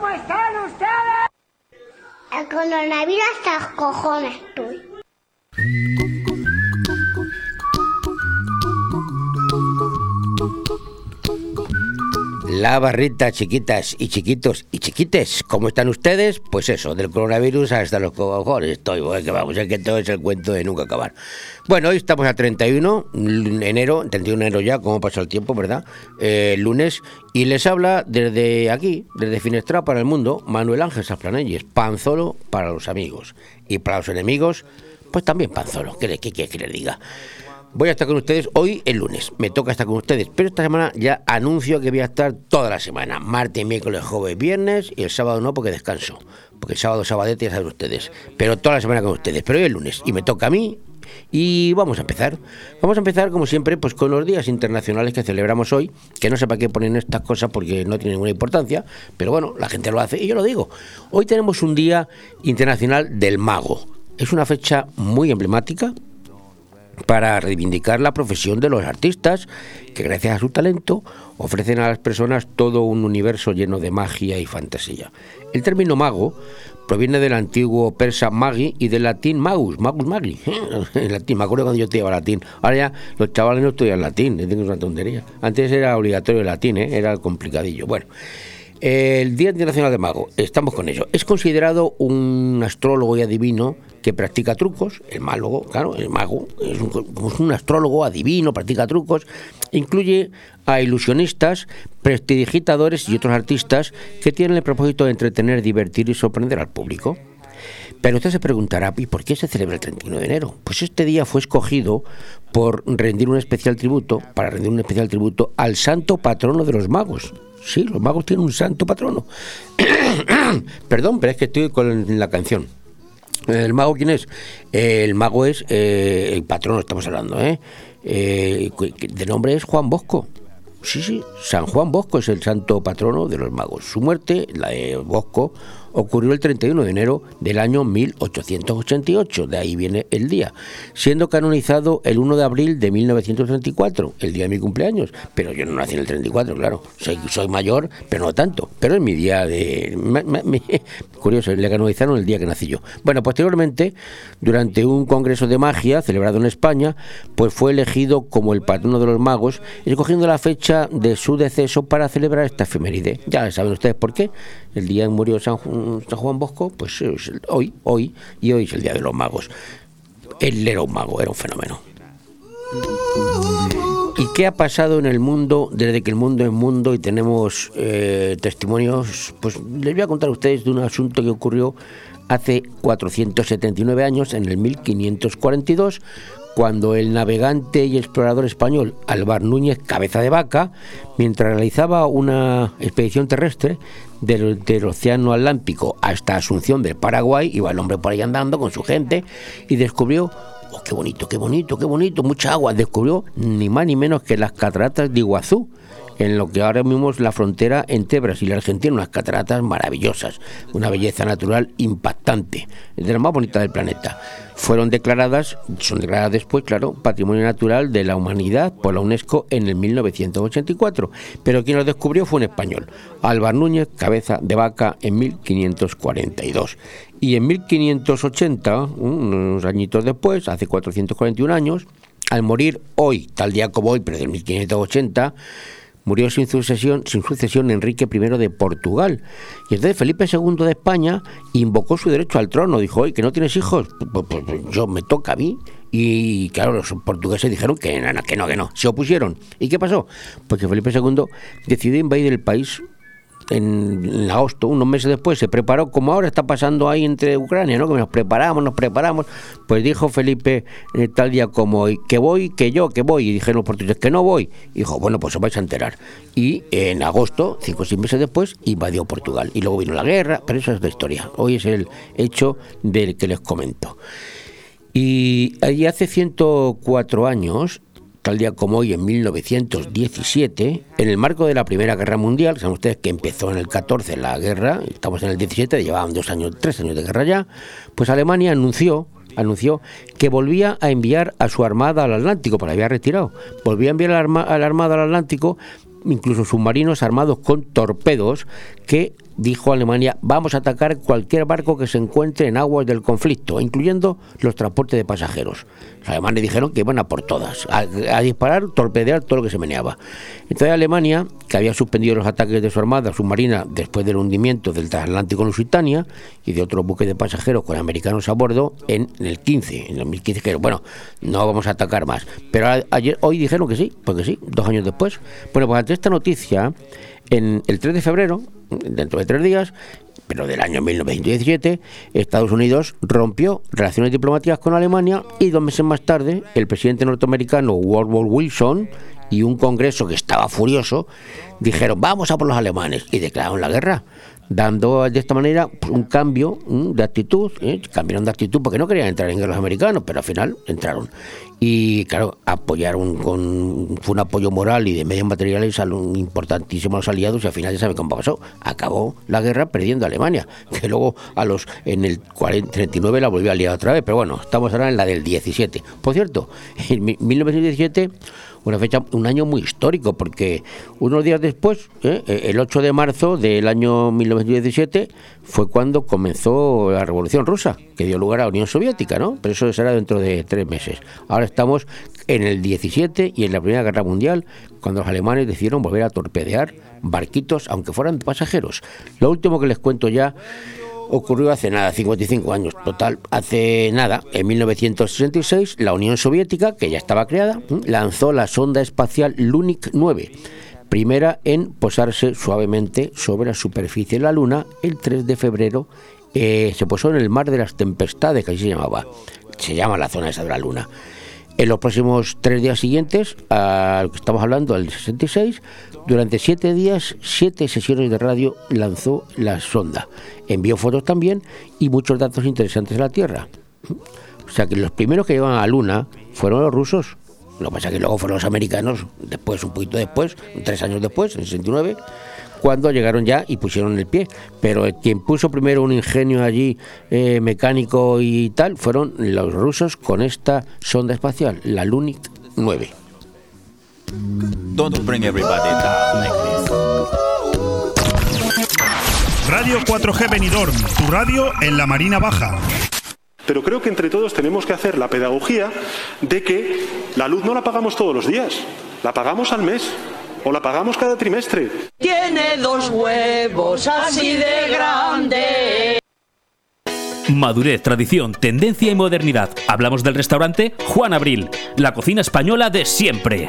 ¿Cómo están ustedes? El coronavirus hasta cojones estoy. La barrita, chiquitas y chiquitos y chiquites, ¿cómo están ustedes? Pues eso, del coronavirus hasta los cojones estoy, porque que vamos, es que todo es el cuento de nunca acabar. Bueno, hoy estamos a 31 enero, 31 de enero ya, cómo pasa el tiempo, ¿verdad? Eh, lunes, y les habla desde aquí, desde Finestra para el Mundo, Manuel Ángel Safranelles, Panzolo para los amigos, y para los enemigos, pues también Panzolo, ¿qué, qué que les diga? Voy a estar con ustedes hoy el lunes. Me toca estar con ustedes. Pero esta semana ya anuncio que voy a estar toda la semana. Martes, miércoles, jueves, viernes. Y el sábado no porque descanso. Porque el sábado, sabadete ya saben ustedes. Pero toda la semana con ustedes. Pero hoy el lunes. Y me toca a mí. Y vamos a empezar. Vamos a empezar, como siempre, pues con los días internacionales que celebramos hoy. Que no sé para qué ponen estas cosas porque no tienen ninguna importancia. Pero bueno, la gente lo hace y yo lo digo. Hoy tenemos un Día Internacional del Mago. Es una fecha muy emblemática para reivindicar la profesión de los artistas, que gracias a su talento ofrecen a las personas todo un universo lleno de magia y fantasía. El término mago proviene del antiguo persa magi y del latín magus, magus magi. En latín, me acuerdo cuando yo estudiaba latín. Ahora ya los chavales no estudian latín, es una tontería. Antes era obligatorio el latín, ¿eh? era complicadillo. Bueno. El Día Internacional de Mago, estamos con ello. Es considerado un astrólogo y adivino que practica trucos, el málogo, claro, el mago, es un, un astrólogo adivino, practica trucos, incluye a ilusionistas, prestidigitadores y otros artistas que tienen el propósito de entretener, divertir y sorprender al público. Pero usted se preguntará, ¿y por qué se celebra el 31 de enero? Pues este día fue escogido por rendir un especial tributo, para rendir un especial tributo al santo patrono de los magos, Sí, los magos tienen un santo patrono. Perdón, pero es que estoy con la canción. ¿El mago quién es? el mago es eh, el patrono, estamos hablando, ¿eh? ¿eh? De nombre es Juan Bosco. Sí, sí, San Juan Bosco es el santo patrono de los magos. Su muerte, la de Bosco, ocurrió el 31 de enero del año 1888, de ahí viene el día, siendo canonizado el 1 de abril de 1934, el día de mi cumpleaños. Pero yo no nací en el 34, claro, soy, mayor, pero no tanto, pero es mi día de... curioso, le canonizaron el día que nací yo. Bueno, posteriormente, durante un congreso de magia celebrado en España, pues fue elegido como el patrono de los magos, escogiendo la fecha de su deceso para celebrar esta efeméride. Ya saben ustedes por qué, el día en murió San, Juan Bosco, pues hoy, hoy, y hoy es el Día de los Magos. Él era un mago, era un fenómeno. ¿Y qué ha pasado en el mundo desde que el mundo es mundo y tenemos eh, testimonios? Pues les voy a contar a ustedes de un asunto que ocurrió hace 479 años, en el 1542, cuando el navegante y explorador español Alvar Núñez Cabeza de Vaca, mientras realizaba una expedición terrestre del, Océano Atlántico hasta Asunción del Paraguay, iba el hombre por ahí andando con su gente y descubrió Oh, qué bonito, qué bonito, qué bonito, mucha agua. Descubrió ni más ni menos que las cataratas de Iguazú, en lo que ahora mismo la frontera entre Brasil y Argentina, unas cataratas maravillosas, una belleza natural impactante, de las más bonitas del planeta. Fueron declaradas, son declaradas después, claro, Patrimonio Natural de la Humanidad por la UNESCO en el 1984, pero quien lo descubrió fue un español, Álvaro Núñez, cabeza de vaca, en 1542. Y en 1580, unos añitos después, hace 441 años, al morir hoy, tal día como hoy, pero del 1580, murió sin sucesión, sin sucesión Enrique I de Portugal. Y entonces Felipe II de España invocó su derecho al trono. Dijo, oye, que no tienes hijos, pues, yo me toca a mí. Y claro, los portugueses dijeron que no, que no, que no. Se opusieron. ¿Y qué pasó? Pues que Felipe II decidió invadir el país en, agosto, unos meses después, se preparó, como ahora está pasando ahí entre Ucrania, ¿no? Que nos preparamos, nos preparamos. Pues dijo Felipe eh, tal día como que voy, que yo, que voy. Y dijeron los portugueses que no voy. Y dijo, bueno, pues os vais a enterar. Y en agosto, cinco o seis meses después, invadió Portugal. Y luego vino la guerra, pero eso es la historia. Hoy es el hecho del que les comento. Y allí hace 104 años, tal día como hoy, en 1917, en el marco de la Primera Guerra Mundial, saben ustedes que empezó en el 14 la guerra, estamos en el 17, llevaban dos años, tres años de guerra ya, pues Alemania anunció anunció que volvía a enviar a su armada al Atlántico, porque había retirado, volvía a enviar a la, armada al Atlántico incluso submarinos armados con torpedos que dijo Alemania, vamos a atacar cualquier barco que se encuentre en aguas del conflicto, incluyendo los transportes de pasajeros. Los alemanes dijeron que iban a por todas, a, disparar, torpedear todo lo que se meneaba. Entonces Alemania, que había suspendido los ataques de su armada submarina después del hundimiento del transatlántico Lusitania y de otros buques de pasajeros con americanos a bordo en, el 15, en 2015, dijeron, bueno, no vamos a atacar más. Pero ayer, hoy dijeron que sí, porque sí, dos años después. Bueno, pues ante esta noticia, en el 3 de febrero, dentro de tres días, pero del año 1917, Estados Unidos rompió relaciones diplomáticas con Alemania y dos meses más tarde, el presidente norteamericano Woodrow Wilson y un congreso que estaba furioso dijeron vamos a por los alemanes y declararon la guerra dando de esta manera un cambio de actitud, ¿eh? cambiaron de actitud porque no querían entrar en guerra los americanos, pero al final entraron. Y claro, apoyaron con fue un apoyo moral y de medios materiales a importantísimo los aliados y al final ya saben cómo pasó. Acabó la guerra perdiendo a Alemania, que luego a los en el 39 la volvió a liar otra vez, pero bueno, estamos ahora en la del 17. Por cierto, en 1917 una fecha, un año muy histórico, porque unos días después, ¿eh? el 8 de marzo del año 1917, fue cuando comenzó la Revolución Rusa, que dio lugar a la Unión Soviética, ¿no? Pero eso será dentro de tres meses. Ahora estamos en el 17 y en la Primera Guerra Mundial, cuando los alemanes decidieron volver a torpedear barquitos, aunque fueran pasajeros. Lo último que les cuento ya ocurrió hace nada, 55 años. Total, hace nada, en 1966, la Unión Soviética, que ya estaba creada, lanzó la sonda espacial Lunik 9, primera en posarse suavemente sobre la superficie de la Luna el 3 de febrero. Eh, se posó en el mar de las tempestades, que así se llamaba. Se llama la zona esa de la Luna. En los próximos tres días siguientes, al que estamos hablando, el 66, durante siete días, siete sesiones de radio lanzó la sonda. Envió fotos también y muchos datos interesantes de la Tierra. O sea que los primeros que llegaron a la Luna fueron los rusos. Lo que pasa es que luego fueron los americanos, después, un poquito después, tres años después, en el 69, cuando llegaron ya y pusieron el pie. Pero quien puso primero un ingenio allí eh, mecánico y tal fueron los rusos con esta sonda espacial, la Lunik 9. Radio 4G Benidorm, tu radio en la Marina Baja. Pero creo que entre todos tenemos que hacer la pedagogía de que la luz no la pagamos todos los días, la pagamos al mes o la pagamos cada trimestre. Tiene dos huevos así de grande. Madurez, tradición, tendencia y modernidad. Hablamos del restaurante Juan Abril, la cocina española de siempre.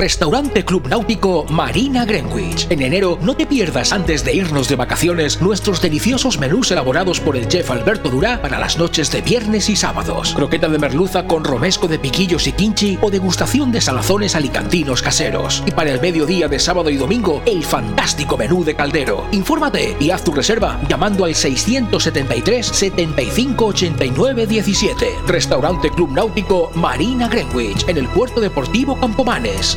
Restaurante Club Náutico Marina Greenwich. En enero no te pierdas antes de irnos de vacaciones nuestros deliciosos menús elaborados por el chef Alberto Durá para las noches de viernes y sábados. Croqueta de merluza con romesco de piquillos y quinchi o degustación de salazones alicantinos caseros. Y para el mediodía de sábado y domingo, el fantástico menú de caldero. Infórmate y haz tu reserva llamando al 673 75 89 17. Restaurante Club Náutico Marina Greenwich en el puerto deportivo Campomanes.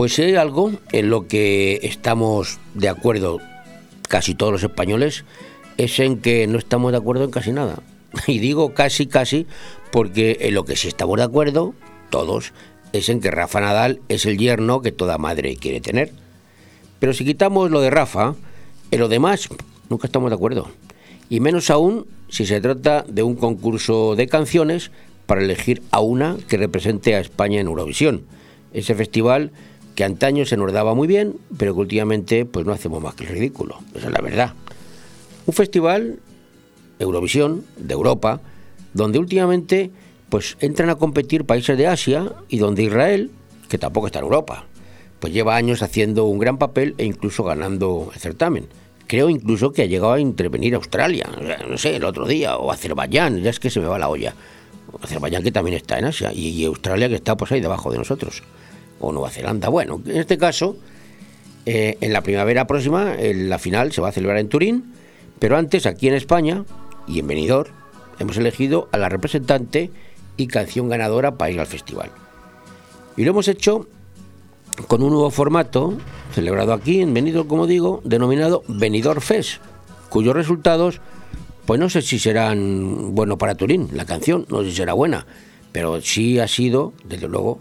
Pues hay algo en lo que estamos de acuerdo casi todos los españoles, es en que no estamos de acuerdo en casi nada. Y digo casi, casi, porque en lo que sí estamos de acuerdo, todos, es en que Rafa Nadal es el yerno que toda madre quiere tener. Pero si quitamos lo de Rafa, en lo demás nunca estamos de acuerdo. Y menos aún si se trata de un concurso de canciones para elegir a una que represente a España en Eurovisión. Ese festival que antaño se nos daba muy bien, pero que últimamente pues no hacemos más que el ridículo. Esa es la verdad. Un festival, Eurovisión, de Europa, donde últimamente pues entran a competir países de Asia y donde Israel, que tampoco está en Europa, pues lleva años haciendo un gran papel e incluso ganando el certamen. Creo incluso que ha llegado a intervenir Australia, no sé, el otro día, o Azerbaiyán, ya es que se me va la olla. Azerbaiyán que también está en Asia, y, Australia que está pues ahí debajo de nosotros, o Nueva Zelanda. Bueno, en este caso, eh, en la primavera próxima, la final se va a celebrar en Turín, pero antes aquí en España y en Benidorm hemos elegido a la representante y canción ganadora para ir al festival. Y lo hemos hecho con un nuevo formato, celebrado aquí en Benidorm, como digo, denominado Benidorm Fest, cuyos resultados, pues no sé si serán buenos para Turín, la canción, no sé si será buena, pero sí ha sido, desde luego,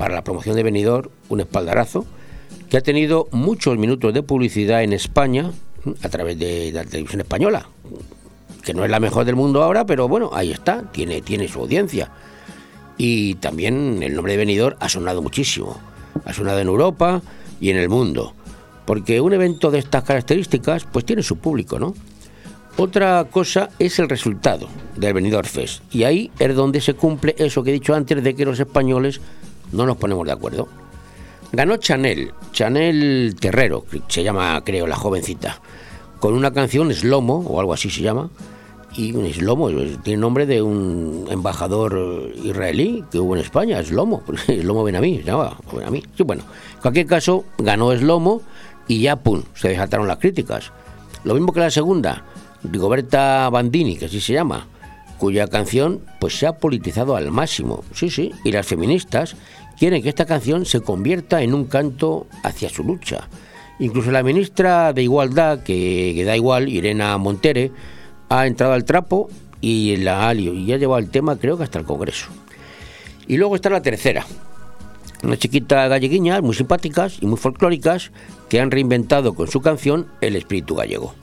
para la promoción de Benidorm, un espaldarazo, que ha tenido muchos minutos de publicidad en España, a través de la televisión española, que no es la mejor del mundo ahora, pero bueno, ahí está, tiene, tiene su audiencia. Y también el nombre de Benidorm ha sonado muchísimo. Ha sonado en Europa y en el mundo. Porque un evento de estas características, pues tiene su público, ¿no? Otra cosa es el resultado del Benidorm Fest. Y ahí es donde se cumple eso que he dicho antes de que los españoles no nos ponemos de acuerdo. Ganó Chanel, Chanel Terrero, se llama creo la jovencita con una canción Slomo, o algo así se llama, y un Slomo tiene nombre de un embajador israelí que hubo en España, Slomo, Slomo Benamí, se llamaba, Benamí. Sí, bueno, en cualquier caso, ganó Slomo y ya, pum, se desataron las críticas. Lo mismo que la segunda, Rigoberta Bandini, que así se llama, cuya canción pues se ha politizado al máximo, sí, sí, y las feministas quieren que esta canción se convierta en un canto hacia su lucha Incluso la ministra de Igualdad, que, da igual, Irena Montere, ha entrado al trapo y la ha y ha llevado el tema creo que hasta el Congreso. Y luego está la tercera, una chiquita galleguiñas muy simpáticas y muy folclóricas que han reinventado con su canción el espíritu gallego.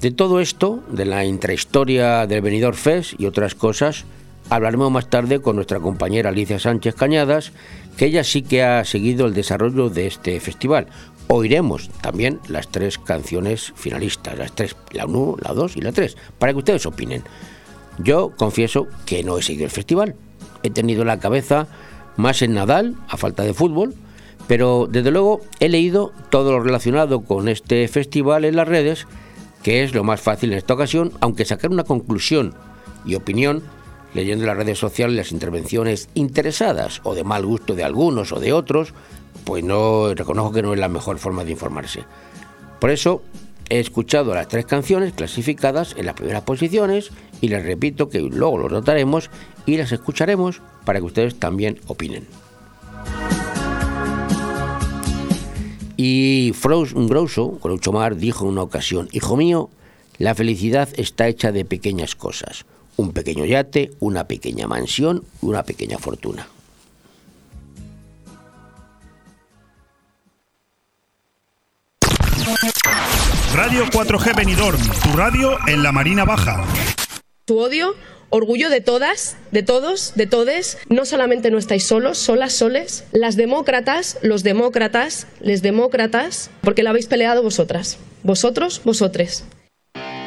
De todo esto, de la intrahistoria del Benidorm Fest y otras cosas, hablaremos más tarde con nuestra compañera Alicia Sánchez Cañadas, que ella sí que ha seguido el desarrollo de este festival, oiremos también las tres canciones finalistas, las tres, la 1, la 2 y la 3, para que ustedes opinen. Yo confieso que no he seguido el festival. He tenido la cabeza más en Nadal, a falta de fútbol, pero desde luego he leído todo lo relacionado con este festival en las redes, que es lo más fácil en esta ocasión, aunque sacar una conclusión y opinión leyendo en las redes sociales las intervenciones interesadas o de mal gusto de algunos o de otros, pues no reconozco que no es la mejor forma de informarse. Por eso he escuchado las tres canciones clasificadas en las primeras posiciones y les repito que luego lo notaremos y las escucharemos para que ustedes también opinen. Y Groucho, Groucho Mar, dijo en una ocasión, Hijo mío, la felicidad está hecha de pequeñas cosas. Un pequeño yate, una pequeña mansión, una pequeña fortuna. Radio 4G Benidorm, tu radio en la Marina Baja. Tu odio, orgullo de todas, de todos, de todes. No solamente no estáis solos, solas, soles. Las demócratas, los demócratas, les demócratas, porque la habéis peleado vosotras. Vosotros, vosotres.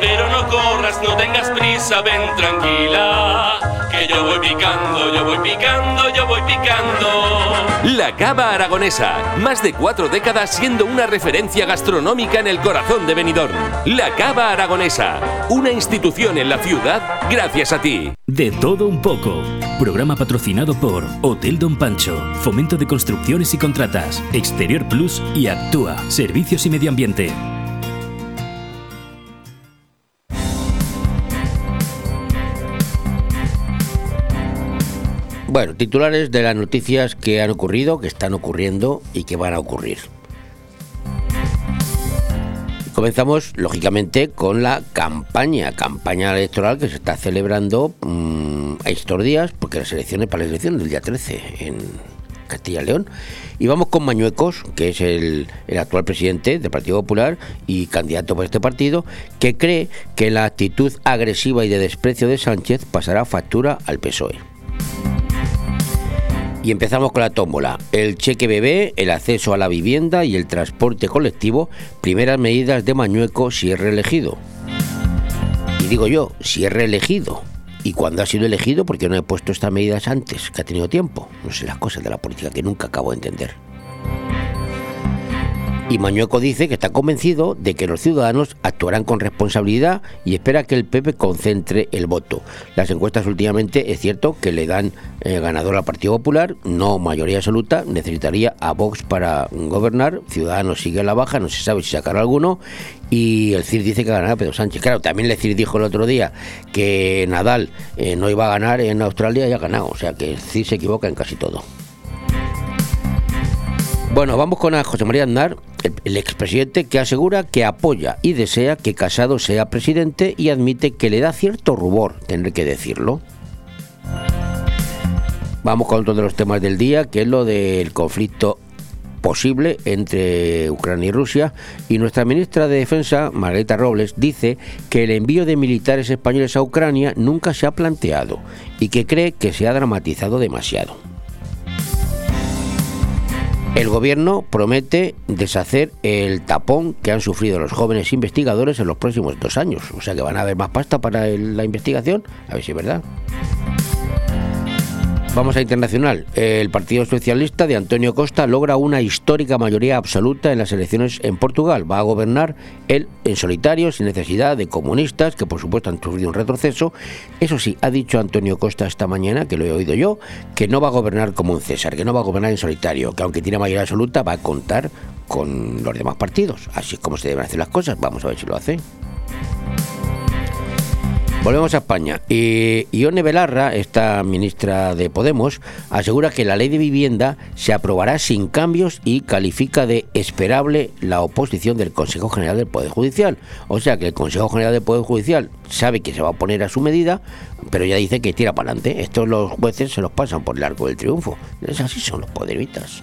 Pero no corras, no tengas prisa, ven tranquila. Que yo voy picando, yo voy picando, yo voy picando. La Cava Aragonesa, más de cuatro décadas siendo una referencia gastronómica en el corazón de Benidorm. La Cava Aragonesa, una institución en la ciudad gracias a ti. De todo un poco. Programa patrocinado por Hotel Don Pancho, Fomento de Construcciones y Contratas, Exterior Plus y Actúa, Servicios y Medio Ambiente. Bueno, titulares de las noticias que han ocurrido, que están ocurriendo y que van a ocurrir. Comenzamos, lógicamente, con la campaña, campaña electoral que se está celebrando mmm, a estos días, porque las elecciones para la elección del día 13 en Castilla y León. Y vamos con Mañuecos, que es el, el, actual presidente del Partido Popular y candidato por este partido, que cree que la actitud agresiva y de desprecio de Sánchez pasará factura al PSOE. Y empezamos con la tómbola. El cheque bebé, el acceso a la vivienda y el transporte colectivo, primeras medidas de Mañueco si es reelegido. Y digo yo, si es reelegido. Y cuando ha sido elegido, porque no he puesto estas medidas antes, que ha tenido tiempo. No sé las cosas de la política que nunca acabo de entender. Y Mañueco dice que está convencido de que los ciudadanos actuarán con responsabilidad y espera que el PP concentre el voto. Las encuestas últimamente es cierto que le dan eh, ganador al Partido Popular, no mayoría absoluta, necesitaría a Vox para gobernar, Ciudadanos sigue a la baja, no se sabe si sacará alguno y el CIR dice que ganará Pedro Sánchez. Claro, también el CIR dijo el otro día que Nadal eh, no iba a ganar en Australia y ha ganado, o sea que el CIR se equivoca en casi todo. Bueno, vamos con a José María Aznar, el, expresidente que asegura que apoya y desea que Casado sea presidente y admite que le da cierto rubor tener que decirlo. Vamos con otro de los temas del día, que es lo del conflicto posible entre Ucrania y Rusia y nuestra ministra de Defensa, Margarita Robles, dice que el envío de militares españoles a Ucrania nunca se ha planteado y que cree que se ha dramatizado demasiado. El gobierno promete deshacer el tapón que han sufrido los jóvenes investigadores en los próximos dos años. O sea que van a haber más pasta para la investigación. A ver si es verdad. Vamos a internacional. El Partido Socialista de Antonio Costa logra una histórica mayoría absoluta en las elecciones en Portugal. Va a gobernar él en solitario, sin necesidad de comunistas, que por supuesto han sufrido un retroceso. Eso sí, ha dicho Antonio Costa esta mañana, que lo he oído yo, que no va a gobernar como un César, que no va a gobernar en solitario, que aunque tiene mayoría absoluta va a contar con los demás partidos. Así es como se deben hacer las cosas. Vamos a ver si lo hace. Volvemos a España. Y Ione Belarra, esta ministra de Podemos, asegura que la ley de vivienda se aprobará sin cambios y califica de esperable la oposición del Consejo General del Poder Judicial. O sea que el Consejo General del Poder Judicial sabe que se va a oponer a su medida, pero ya dice que tira para adelante. Estos los jueces se los pasan por el arco del triunfo. Es así son los poderitas.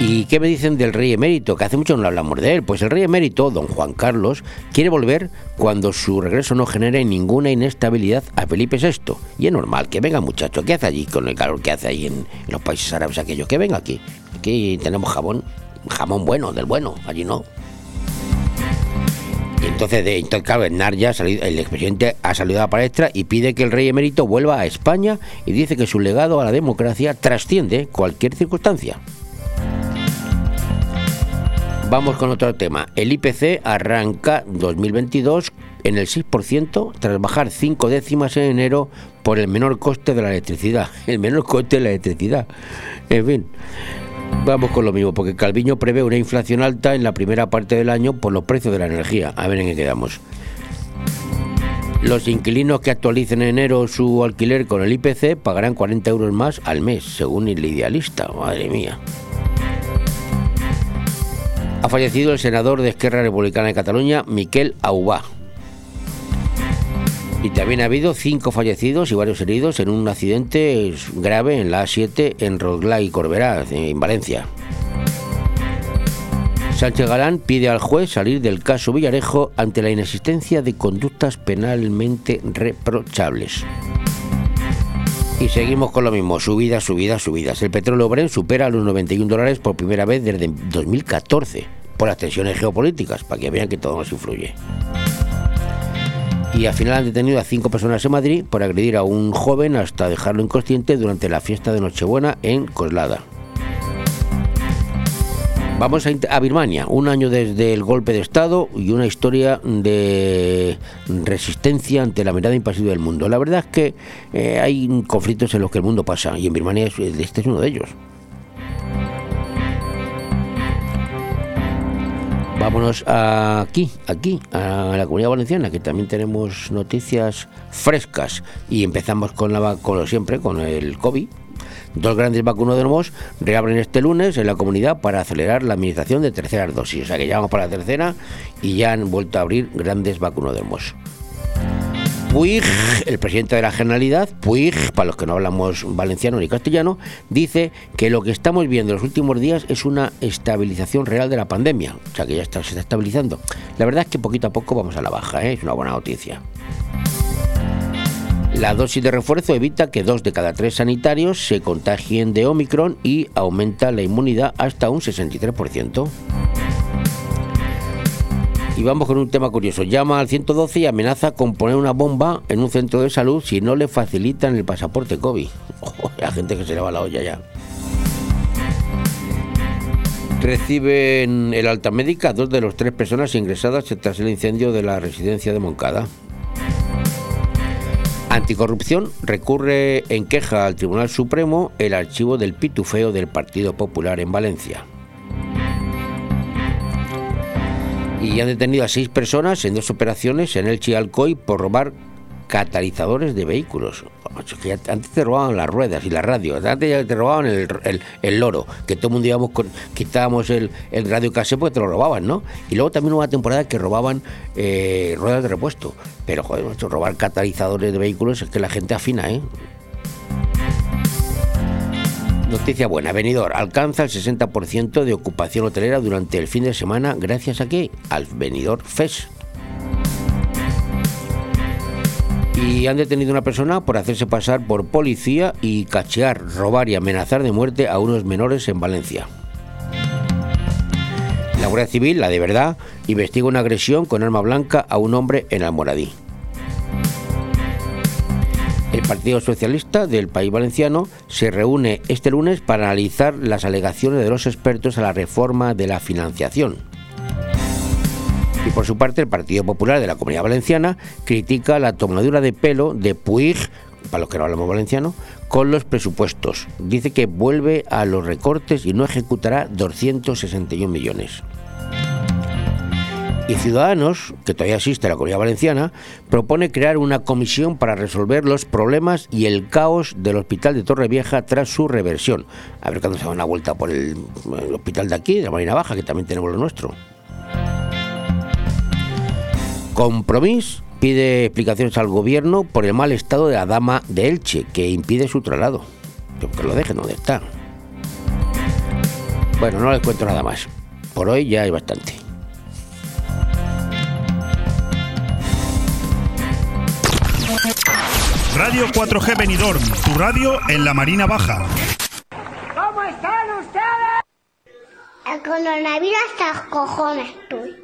¿Y qué me dicen del rey emérito? Que hace mucho no hablamos de él. Pues el rey emérito, don Juan Carlos, quiere volver cuando su regreso no genere ninguna inestabilidad a Felipe VI. Y es normal, que venga muchacho. ¿Qué hace allí con el calor que hace ahí en, los países árabes aquellos? Que venga aquí. Aquí tenemos jamón, jamón bueno, del bueno. Allí no. Y entonces, de, entonces claro, ya salido, el expresidente ha salido a la palestra y pide que el rey emérito vuelva a España y dice que su legado a la democracia trasciende cualquier circunstancia. Vamos con otro tema. El IPC arranca 2022 en el 6% tras bajar 5 décimas en enero por el menor coste de la electricidad. El menor coste de la electricidad. En fin. Vamos con lo mismo, porque Calviño prevé una inflación alta en la primera parte del año por los precios de la energía. A ver en qué quedamos. Los inquilinos que actualicen en enero su alquiler con el IPC pagarán 40 euros más al mes, según el idealista. Madre mía. Ha fallecido el senador de Esquerra Republicana de Cataluña, Miquel Aubá. Y también ha habido cinco fallecidos y varios heridos en un accidente grave en la A7 en Rosglá y Corberá, en Valencia. Sánchez Galán pide al juez salir del caso Villarejo ante la inexistencia de conductas penalmente reprochables. Y seguimos con lo mismo, subidas, subidas, subidas. El petróleo Brent supera los 91 dólares por primera vez desde 2014, por las tensiones geopolíticas, para que vean que todo nos influye. Y al final han detenido a cinco personas en Madrid por agredir a un joven hasta dejarlo inconsciente durante la fiesta de Nochebuena en Coslada. Vamos a, Birmania, un año desde el golpe de Estado y una historia de resistencia ante la mirada impasible del mundo. La verdad es que eh, hay conflictos en los que el mundo pasa y en Birmania este es uno de ellos. Vámonos aquí, aquí, a la comunidad valenciana, que también tenemos noticias frescas. Y empezamos con, la, con siempre, con el COVID. Dos grandes vacunódromos reabren este lunes en la comunidad para acelerar la administración de terceras dosis. O sea que ya vamos para la tercera y ya han vuelto a abrir grandes vacunódromos. Puig, el presidente de la Generalidad, Puig, para los que no hablamos valenciano ni castellano, dice que lo que estamos viendo en los últimos días es una estabilización real de la pandemia. O sea que ya está, se está estabilizando. La verdad es que poquito a poco vamos a la baja, ¿eh? es una buena noticia. La dosis de refuerzo evita que dos de cada tres sanitarios se contagien de Omicron y aumenta la inmunidad hasta un 63%. Y vamos con un tema curioso. Llama al 112 y amenaza con poner una bomba en un centro de salud si no le facilitan el pasaporte COVID. la gente que se le va la olla ya. Reciben el alta médica dos de las tres personas ingresadas tras el incendio de la residencia de Moncada. Anticorrupción recurre en queja al Tribunal Supremo el archivo del pitufeo del Partido Popular en Valencia. Y han detenido a seis personas en dos operaciones en el Chialcoy por robar catalizadores de vehículos. Antes te robaban las ruedas y las radios, antes ya te robaban el, loro, que todo el mundo íbamos con, quitábamos el, el radio casé porque te lo robaban, ¿no? Y luego también hubo una temporada que robaban eh, ruedas de repuesto. Pero, joder, robar catalizadores de vehículos es que la gente afina, ¿eh? Noticia buena, Venidor alcanza el 60% de ocupación hotelera durante el fin de semana gracias a qué? Al Venidor Fest. Y han detenido a una persona por hacerse pasar por policía y cachear, robar y amenazar de muerte a unos menores en Valencia. La Guardia Civil, la de verdad, investiga una agresión con arma blanca a un hombre en Almoradí. El Partido Socialista del País Valenciano se reúne este lunes para analizar las alegaciones de los expertos a la reforma de la financiación. Y por su parte, el Partido Popular de la Comunidad Valenciana critica la tomadura de pelo de Puig, para los que no hablamos valenciano, con los presupuestos. Dice que vuelve a los recortes y no ejecutará 261 millones. Y Ciudadanos, que todavía existe en la Comunidad Valenciana, propone crear una comisión para resolver los problemas y el caos del hospital de Torrevieja tras su reversión. A ver cuándo se van a vuelta por el, el hospital de aquí, de la Marina Baja, que también tenemos lo nuestro. Compromís pide explicaciones al gobierno por el mal estado de la dama de Elche, que impide su traslado. Que lo dejen donde está. Bueno, no les cuento nada más. Por hoy ya hay bastante. Radio 4G Benidorm, tu radio en la Marina Baja. ¿Cómo están ustedes? El coronavirus hasta cojones, tú.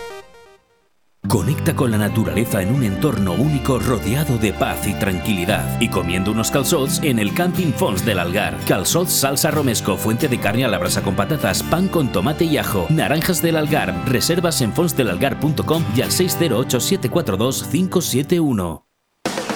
Conecta con la naturaleza en un entorno único rodeado de paz y tranquilidad y comiendo unos calzots en el Camping Fons del Algar. Calzots salsa romesco, fuente de carne a la brasa con patatas, pan con tomate y ajo, naranjas del Algar. Reservas en fonsdelalgar.com y al 608 742 571.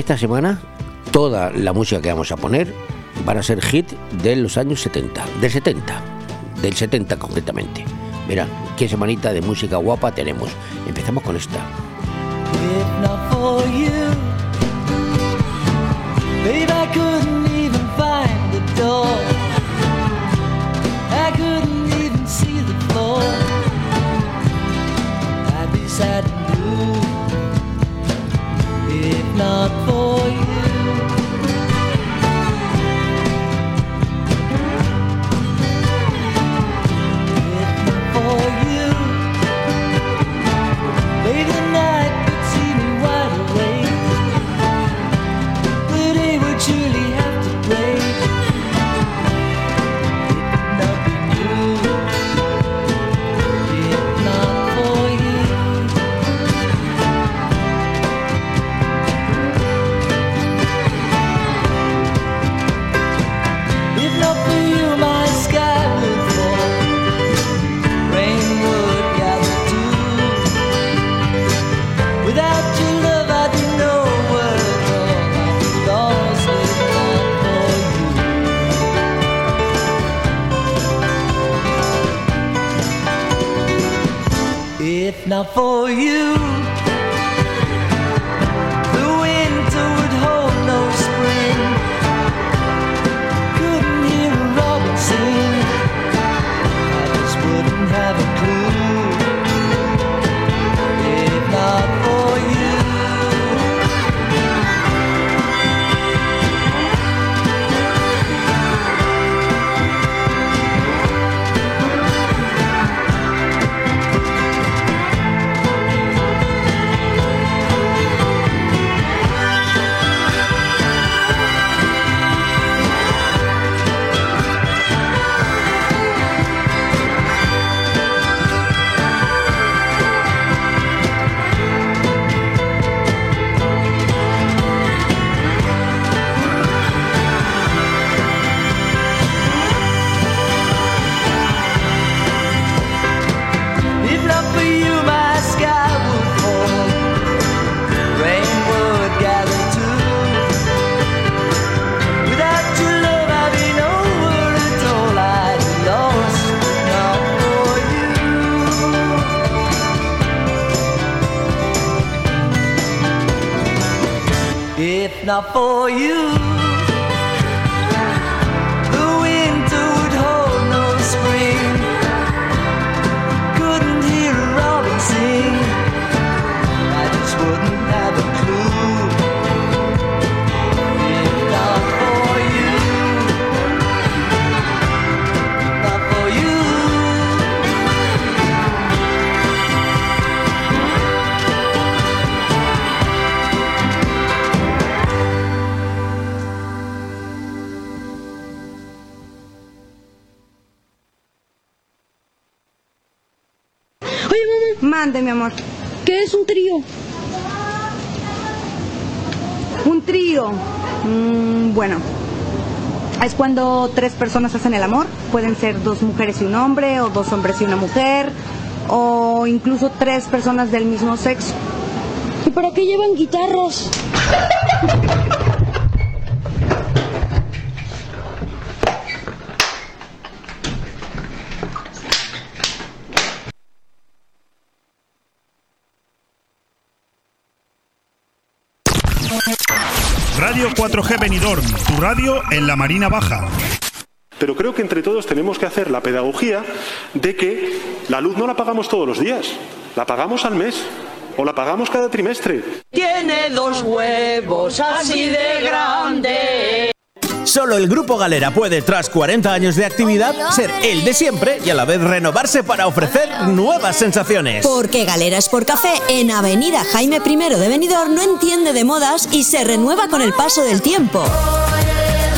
Esta semana toda la música que vamos a poner van a ser hit de los años 70, del 70, del 70 concretamente. Mira, qué semanita de música guapa tenemos. Empezamos con esta. Not for cuando tres personas hacen el amor. Pueden ser dos mujeres y un hombre, o dos hombres y una mujer, o incluso tres personas del mismo sexo. ¿Y para qué llevan guitarras? Radio 4G Benidorm, radio en la Marina Baja. Pero creo que entre todos tenemos que hacer la pedagogía de que la luz no la pagamos todos los días, la pagamos al mes o la pagamos cada trimestre. Tiene dos huevos así de grandes. Solo el Grupo Galera puede, tras 40 años de actividad, ser el de siempre y a la vez renovarse para ofrecer nuevas sensaciones. Porque Galeras por Café en Avenida Jaime I de Benidorm no entiende de modas y se renueva con el paso del tiempo.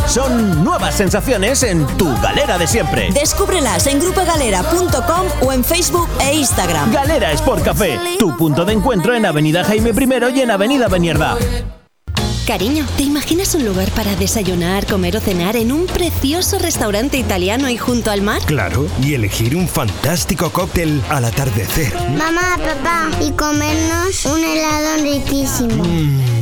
Son nuevas sensaciones en tu galera de siempre. Descúbrelas en grupogalera.com o en Facebook e Instagram. Galera Sport Café, tu punto de encuentro en Avenida Jaime I y en Avenida Benierda. Cariño, ¿te imaginas un lugar para desayunar, comer o cenar en un precioso restaurante italiano y junto al mar? Claro, y elegir un fantástico cóctel al atardecer. Mamá, papá, y comernos un helado riquísimo. Mmm,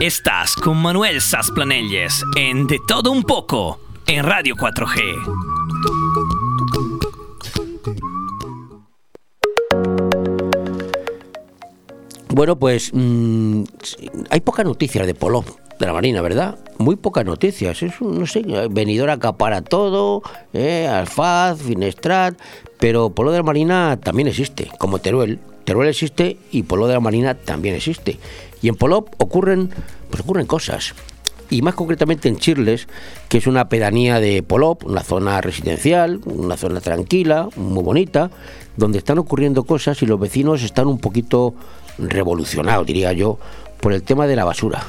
Estás con Manuel Sasplanelles en De Todo Un Poco en Radio 4G. Bueno, pues mm, hay pocas noticias de Polo, de la Marina, ¿verdad? Muy pocas noticias. Es un, no sé, venidor acapara todo, eh, Alfaz, Finestrat, pero Polo de la Marina también existe, como Teruel. Teruel existe y Polo de la Marina también existe. Y en Polop ocurren, pues ocurren cosas. Y más concretamente en Chirles, que es una pedanía de Polop, una zona residencial, una zona tranquila, muy bonita, donde están ocurriendo cosas y los vecinos están un poquito revolucionados, diría yo, por el tema de la basura.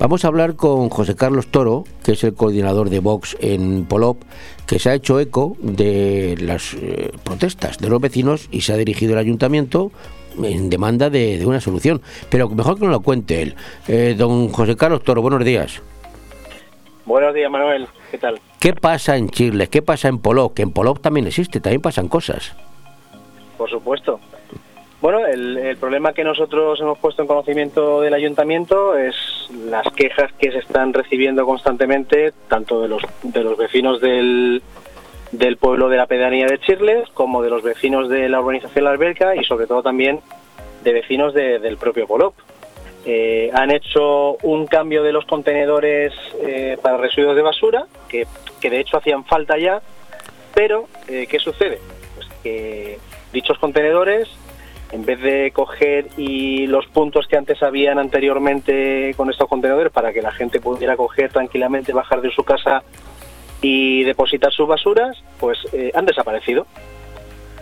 Vamos a hablar con José Carlos Toro, que es el coordinador de Vox en Polop, que se ha hecho eco de las eh, protestas de los vecinos y se ha dirigido al ayuntamiento en demanda de, de una solución. Pero mejor que nos lo cuente él. Eh, don José Carlos Toro, buenos días. Buenos días, Manuel. ¿Qué tal? ¿Qué pasa en Chirles? ¿Qué pasa en Polop? Que en Polop también existe, también pasan cosas. Por supuesto. Bueno, el, el, problema que nosotros hemos puesto en conocimiento del ayuntamiento es las quejas que se están recibiendo constantemente, tanto de los, de los vecinos del, del pueblo de la pedanía de Chirles, como de los vecinos de la urbanización La Alberca y sobre todo también de vecinos de, del propio Polop. Eh, han hecho un cambio de los contenedores eh, para residuos de basura, que, que, de hecho hacían falta ya, pero eh, ¿qué sucede? Pues que dichos contenedores en vez de coger y los puntos que antes habían anteriormente con estos contenedores para que la gente pudiera coger tranquilamente, bajar de su casa y depositar sus basuras, pues eh, han desaparecido.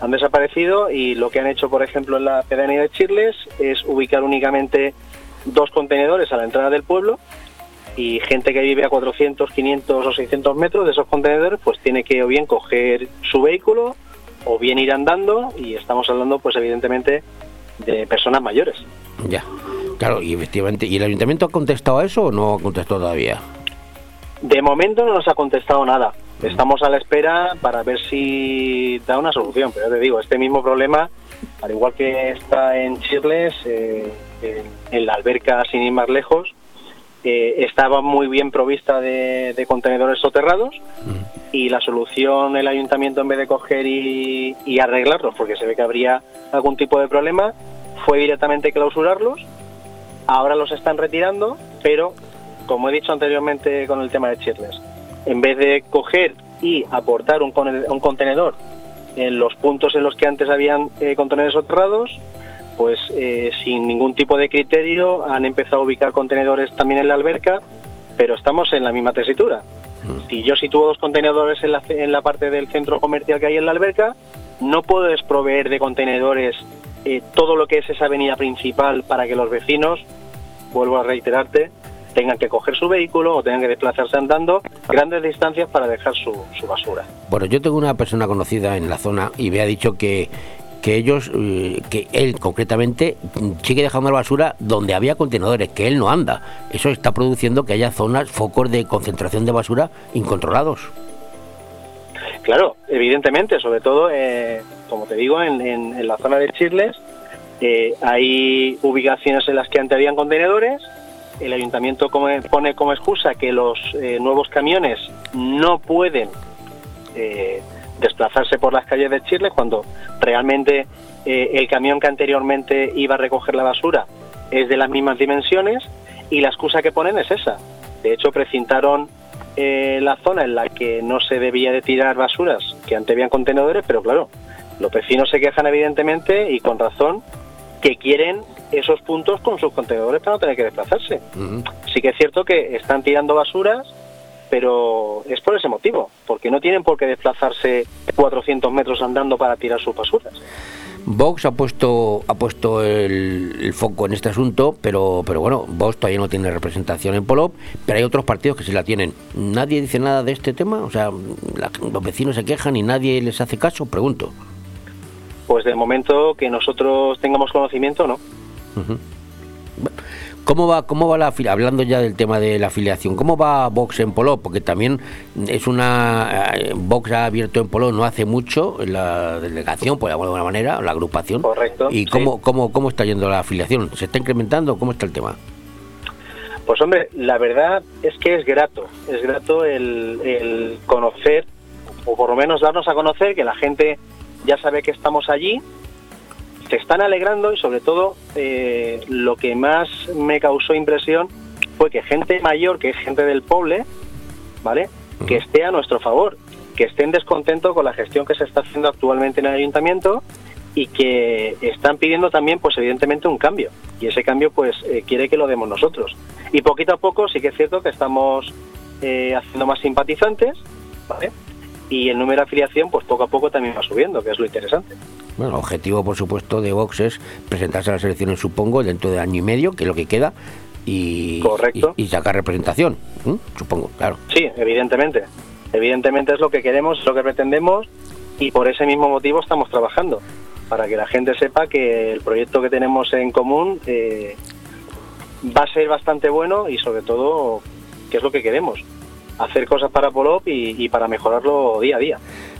Han desaparecido y lo que han hecho, por ejemplo, en la pedanía de Chirles es ubicar únicamente dos contenedores a la entrada del pueblo y gente que vive a 400, 500 o 600 metros de esos contenedores, pues tiene que o bien coger su vehículo o bien ir andando y estamos hablando pues evidentemente de personas mayores. Ya, claro, y efectivamente, ¿y el ayuntamiento ha contestado a eso o no ha contestado todavía? De momento no nos ha contestado nada. Estamos a la espera para ver si da una solución, pero ya te digo, este mismo problema, al igual que está en Chirles, eh, en, en, la alberca sin ir más lejos, eh, estaba muy bien provista de, de contenedores soterrados y la solución el ayuntamiento en vez de coger y, y, arreglarlos porque se ve que habría algún tipo de problema fue directamente clausurarlos. Ahora los están retirando pero como he dicho anteriormente con el tema de Chirles en vez de coger y aportar un, un contenedor en los puntos en los que antes habían eh, contenedores soterrados pues eh, sin ningún tipo de criterio han empezado a ubicar contenedores también en la alberca pero estamos en la misma tesitura. Si yo sitúo dos contenedores en la, en la parte del centro comercial que hay en la alberca, no puedes proveer de contenedores eh, todo lo que es esa avenida principal para que los vecinos, vuelvo a reiterarte, tengan que coger su vehículo o tengan que desplazarse andando grandes distancias para dejar su, su basura. Bueno, yo tengo una persona conocida en la zona y me ha dicho que, que ellos, eh, que él concretamente, mm, sigue dejando la basura donde había contenedores, que él no anda. Eso está produciendo que haya zonas, focos de concentración de basura incontrolados. Claro, evidentemente, sobre todo, eh, como te digo, en, en- en la zona de Chirles eh, hay ubicaciones en las que antes habían contenedores. El ayuntamiento pone como excusa que los eh, nuevos camiones no pueden eh, desplazarse por las calles de Chirles cuando realmente eh, el camión que anteriormente iba a recoger la basura es de las mismas dimensiones y la excusa que ponen es esa. De hecho, precintaron la zona en la que no se debía de tirar basuras, que antes habían contenedores, pero claro, los vecinos se quejan evidentemente y con razón que quieren esos puntos con sus contenedores para no tener que desplazarse. Sí que es cierto que están tirando basuras, pero es por ese motivo, porque no tienen por qué desplazarse 400 metros andando para tirar sus basuras. Vox ha puesto ha puesto el, el foco en este asunto, pero pero bueno, Vox todavía no tiene representación en Polop, pero hay otros partidos que sí la tienen. ¿Nadie dice nada de este tema? O sea, la- los vecinos se quejan y nadie les hace caso, pregunto. Pues de momento que nosotros tengamos conocimiento, no. ¿Cómo va, cómo va la hablando ya del tema de la afiliación, cómo va Vox en Polop? Porque también es una eh, Vox ha abierto en Polop no hace mucho la delegación, por alguna manera, la agrupación. Correcto. ¿Y sí. cómo, cómo, cómo está yendo la afiliación? ¿Se está incrementando? ¿Cómo está el tema? Pues hombre, la verdad es que es grato, es grato el, el conocer, o por lo menos darnos a conocer que la gente ya sabe que estamos allí, se están alegrando y sobre todo eh, lo que más me causó impresión fue que gente mayor, que es gente del pueblo, ¿vale? Que esté a nuestro favor, que estén descontentos con la gestión que se está haciendo actualmente en el ayuntamiento y que están pidiendo también, pues evidentemente, un cambio. Y ese cambio, pues, eh, quiere que lo demos nosotros. Y poquito a poco sí que es cierto que estamos eh, haciendo más simpatizantes, ¿vale? Y el número de afiliación, pues poco a poco también va subiendo, que es lo interesante. Bueno, el objetivo, por supuesto, de Vox es presentarse a las elecciones, supongo, dentro de año y medio, que es lo que queda, y, Correcto. y, y sacar representación, ¿m? supongo, claro. Sí, evidentemente. Evidentemente es lo que queremos, es lo que pretendemos y por ese mismo motivo estamos trabajando, para que la gente sepa que el proyecto que tenemos en común eh, va a ser bastante bueno y sobre todo, que es lo que queremos, hacer cosas para Polop y, y para mejorarlo día a día.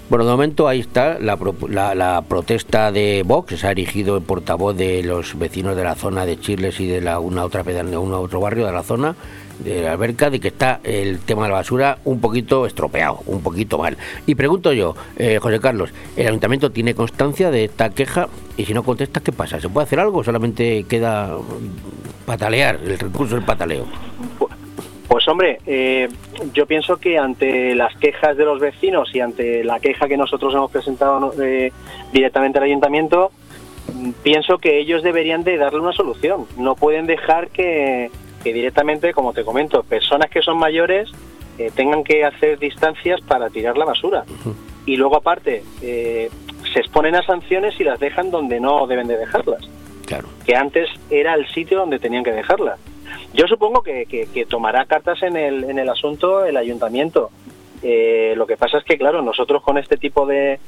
Bueno, de momento ahí está la, la, la protesta de Vox, se ha erigido el portavoz de los vecinos de la zona de Chirles y de la, una otra un otro barrio de la zona de la alberca, de que está el tema de la basura un poquito estropeado, un poquito mal. Y pregunto yo, eh, José Carlos, ¿el ayuntamiento tiene constancia de esta queja? Y si no contestas, ¿qué pasa? ¿Se puede hacer algo solamente queda patalear, el recurso del pataleo? Pues hombre, eh, yo pienso que ante las quejas de los vecinos y ante la queja que nosotros hemos presentado eh, directamente al ayuntamiento, mm, pienso que ellos deberían de darle una solución. No pueden dejar que, que directamente, como te comento, personas que son mayores eh, tengan que hacer distancias para tirar la basura. Y luego aparte, eh, se exponen a sanciones y las dejan donde no deben de dejarlas. Claro. Que antes era el sitio donde tenían que dejarlas. Yo supongo que, que- tomará cartas en el, en el asunto el ayuntamiento. Eh, lo que pasa es que, claro, nosotros con este tipo de,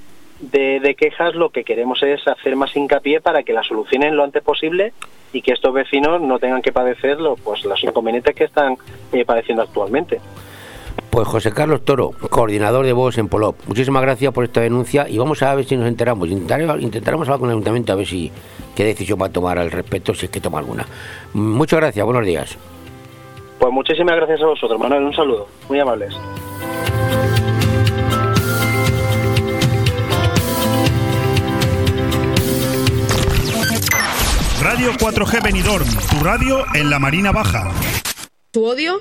de, quejas lo que queremos es hacer más hincapié para que la solucionen lo antes posible y que estos vecinos no tengan que padecer pues, los inconvenientes que están eh, padeciendo actualmente. Pues José Carlos Toro, coordinador de Vox en Polop, muchísimas gracias por esta denuncia y vamos a ver si nos enteramos. Intentaremos, intentaremos hablar con el ayuntamiento a ver si qué decisión va a tomar al respecto, si es que toma alguna. Muchas gracias, buenos días. Pues muchísimas gracias a vosotros, Manuel. Un saludo. Muy amables. Radio 4G Benidorm, tu radio en la Marina Baja. Tu odio,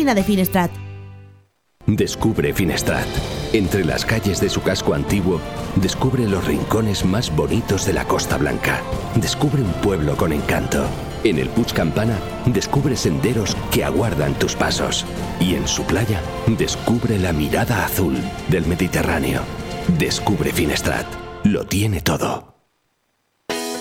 De Finestrat. Descubre Finestrat. Entre las calles de su casco antiguo, descubre los rincones más bonitos de la Costa Blanca. Descubre un pueblo con encanto. En el Puig Campana, descubre senderos que aguardan tus pasos. Y en su playa, descubre la mirada azul del Mediterráneo. Descubre Finestrat. Lo tiene todo.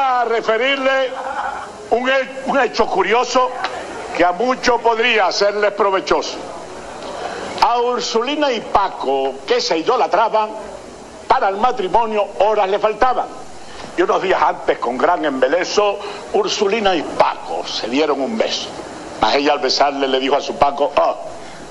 A referirle un, he- un hecho curioso que a muchos podría serles provechoso. A Ursulina y Paco, que se idolatraban, para el matrimonio horas le faltaban. Y unos días antes, con gran embeleso, Ursulina y Paco se dieron un beso. Mas ella al besarle le dijo a su Paco, ah,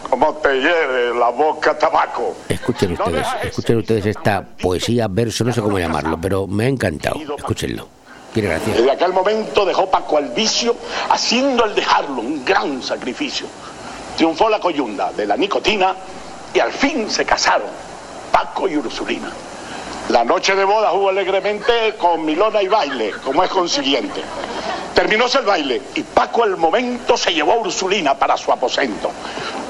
cómo te hiere la boca tabaco. Escuchen ustedes, escuchen ustedes esta poesía, verso, no sé cómo llamarlo, pero me ha encantado. Escúchenlo. Desde aquel momento dejó Paco al vicio, haciendo el dejarlo un gran sacrificio. Triunfó la coyunda de la nicotina y al fin se casaron Paco y Ursulina. La noche de bodas hubo alegremente con milona y baile, como es consiguiente. Terminóse el baile y Paco al momento se llevó a Ursulina para su aposento.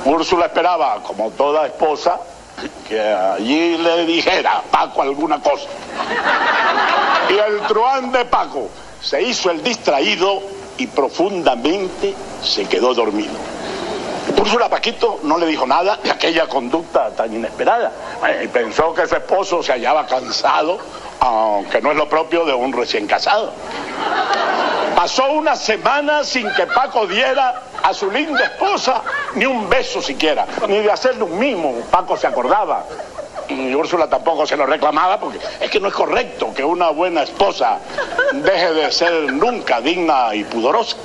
Úrsula esperaba, como toda esposa, que allí le dijera Paco alguna cosa. Y el truán de Paco se hizo el distraído y profundamente se quedó dormido. Úrsula Paquito no le dijo nada de aquella conducta tan inesperada Eh, y pensó que su esposo se hallaba cansado, aunque no es lo propio de un recién casado. Pasó una semana sin que Paco diera a su linda esposa ni un beso siquiera, ni de hacerle un mimo. Paco se acordaba. Y Úrsula tampoco se lo reclamaba porque es que no es correcto que una buena esposa deje de ser nunca digna y pudorosa.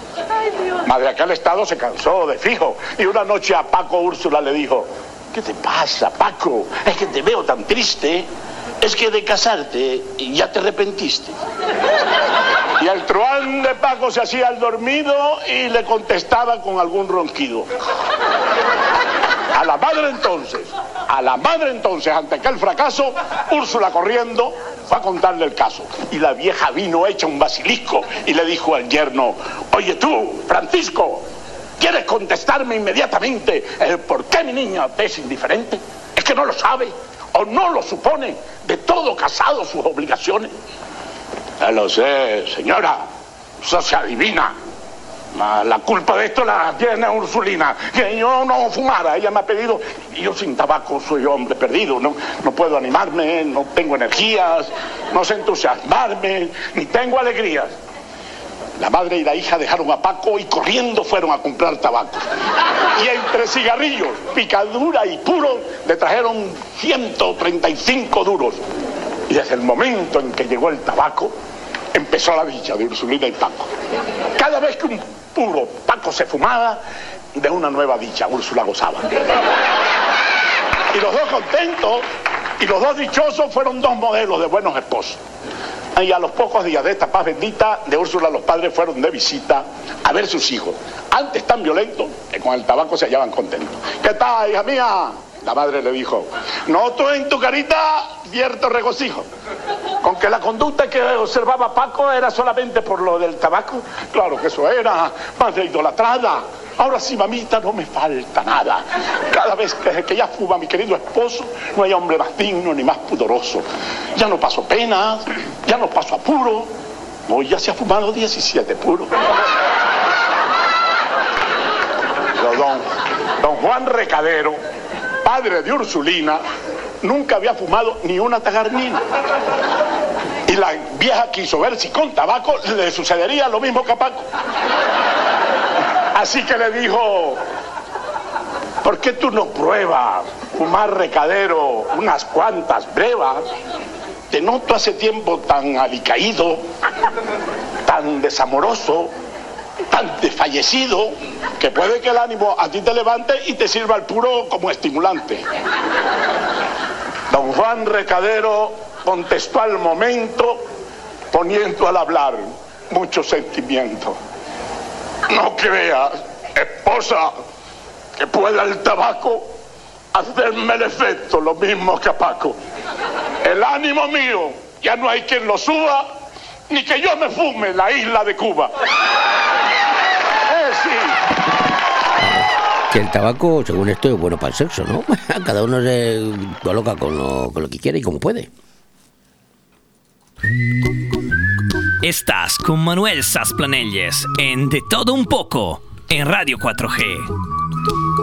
Madre aquel estado se cansó de fijo y una noche a Paco Úrsula le dijo, ¿qué te pasa Paco? Es que te veo tan triste. Es que de casarte ya te arrepentiste. Y el truán de Paco se hacía el dormido y le contestaba con algún ronquido. A la madre entonces, a la madre entonces, ante aquel fracaso, Úrsula corriendo fue a contarle el caso. Y la vieja vino hecha un basilisco y le dijo al yerno, oye tú, Francisco, ¿quieres contestarme inmediatamente el por qué mi niña te es indiferente? ¿Es que no lo sabe o no lo supone de todo casado sus obligaciones? Ya lo sé, señora, eso se adivina. La culpa de esto la tiene Ursulina, que yo no fumara, ella me ha pedido, yo sin tabaco soy hombre perdido, no, no puedo animarme, no tengo energías, no sé entusiasmarme, ni tengo alegrías. La madre y la hija dejaron a Paco y corriendo fueron a comprar tabaco. Y entre cigarrillos, picadura y puro, le trajeron 135 duros. Y desde el momento en que llegó el tabaco, empezó la dicha de Ursulina y Paco. Cada vez que un puro Paco se fumaba, de una nueva dicha Úrsula gozaba. Y los dos contentos y los dos dichosos fueron dos modelos de buenos esposos. Y a los pocos días de esta paz bendita, de Úrsula los padres fueron de visita a ver sus hijos. Antes tan violentos que con el tabaco se hallaban contentos. ¿Qué tal, hija mía? La madre le dijo, noto en tu carita cierto regocijo. Con que la conducta que observaba Paco era solamente por lo del tabaco. Claro que eso era, madre idolatrada. Ahora sí, mamita, no me falta nada. Cada vez que, que ya fuma mi querido esposo, no hay hombre más digno ni más pudoroso. Ya no paso penas, ya no paso apuro. Hoy ya se ha fumado 17 puros. Pero don, don Juan Recadero, padre de Ursulina, nunca había fumado ni una tagarnina. Y la vieja quiso ver si con tabaco le sucedería lo mismo que a Paco. Así que le dijo, ¿por qué tú no pruebas fumar recadero unas cuantas brevas? Te noto hace tiempo tan alicaído, tan desamoroso, tan desfallecido, que puede que el ánimo a ti te levante y te sirva el puro como estimulante. Don Juan Recadero contestó al momento poniendo al hablar mucho sentimiento. No creas, esposa, que pueda el tabaco hacerme el efecto lo mismo que a Paco. El ánimo mío ya no hay quien lo suba, ni que yo me fume la isla de Cuba. Que el tabaco, según esto, es bueno para el sexo, ¿no? Cada uno se coloca con lo, con lo que quiere y como puede. Estás con Manuel Sasplanelles en De Todo Un Poco en Radio 4G.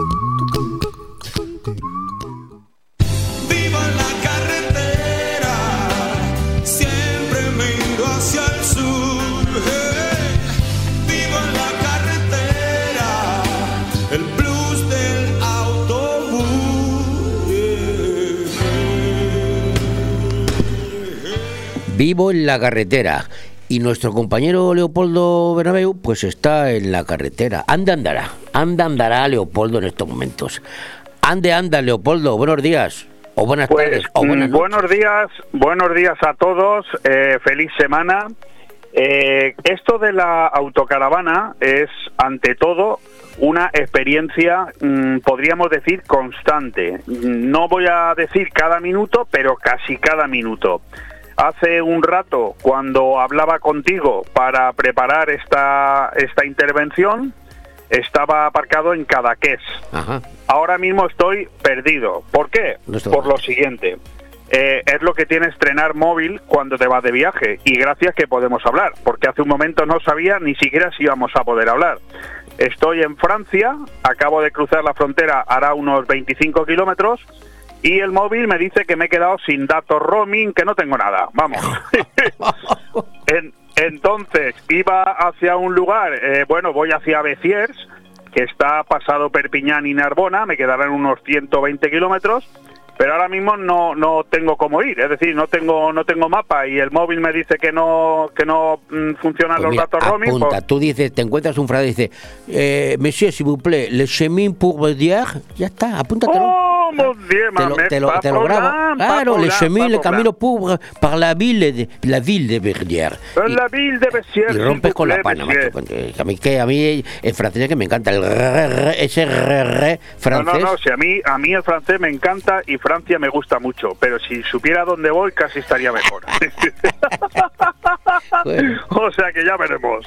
Vivo en la carretera. Y nuestro compañero Leopoldo Bernabeu, pues está en la carretera. Anda, andará. Anda, andará Leopoldo en estos momentos. Ande, anda, Leopoldo. Buenos días. O buenas tardes. O buenas Mm, buenos días, buenos días a todos, eh, feliz semana. Eh, esto de la autocaravana es, ante todo, una experiencia, mm, podríamos decir, constante. No voy a decir cada minuto, pero casi cada minuto. Hace un rato, cuando hablaba contigo para preparar esta, esta intervención, estaba aparcado en Cadaqués. Ajá. Ahora mismo estoy perdido. ¿Por qué? No Por lo siguiente. Eh, es lo que tiene estrenar móvil cuando te vas de viaje. Y gracias que podemos hablar, porque hace un momento no sabía ni siquiera si íbamos a poder hablar. Estoy en Francia, acabo de cruzar la frontera, hará unos 25 kilómetros, y el móvil me dice que me he quedado sin datos roaming, que no tengo nada. Vamos. En- entonces, iba hacia un lugar, eh, bueno, voy hacia Beciers, que está pasado Perpiñán y Narbona, me quedarán unos 120 kilómetros, pero ahora mismo no, no tengo cómo ir, es decir, no tengo no tengo mapa y el móvil me dice que no que no mm, funcionan Pues los mira, datos roaming. apunta, pues- tú dices, te encuentras un frase dice, eh, Monsieur, s'il vous plaît, le chemin pour Bedière, ya está, apúntatelo. Oh, mon Dieu, te lo, te lo, te lo grabo. Claro, le chemin, le camino pour par la ville de, la ville de Verdière. En la ville de Bessières, Y rompes con la pana. Eh, A mí, que, a mí el francés que me encanta, el ese re No, francés. no, no, si a mí, a mí el francés me encanta y Francia me gusta mucho, pero si supiera dónde voy casi estaría mejor. o sea que ya veremos.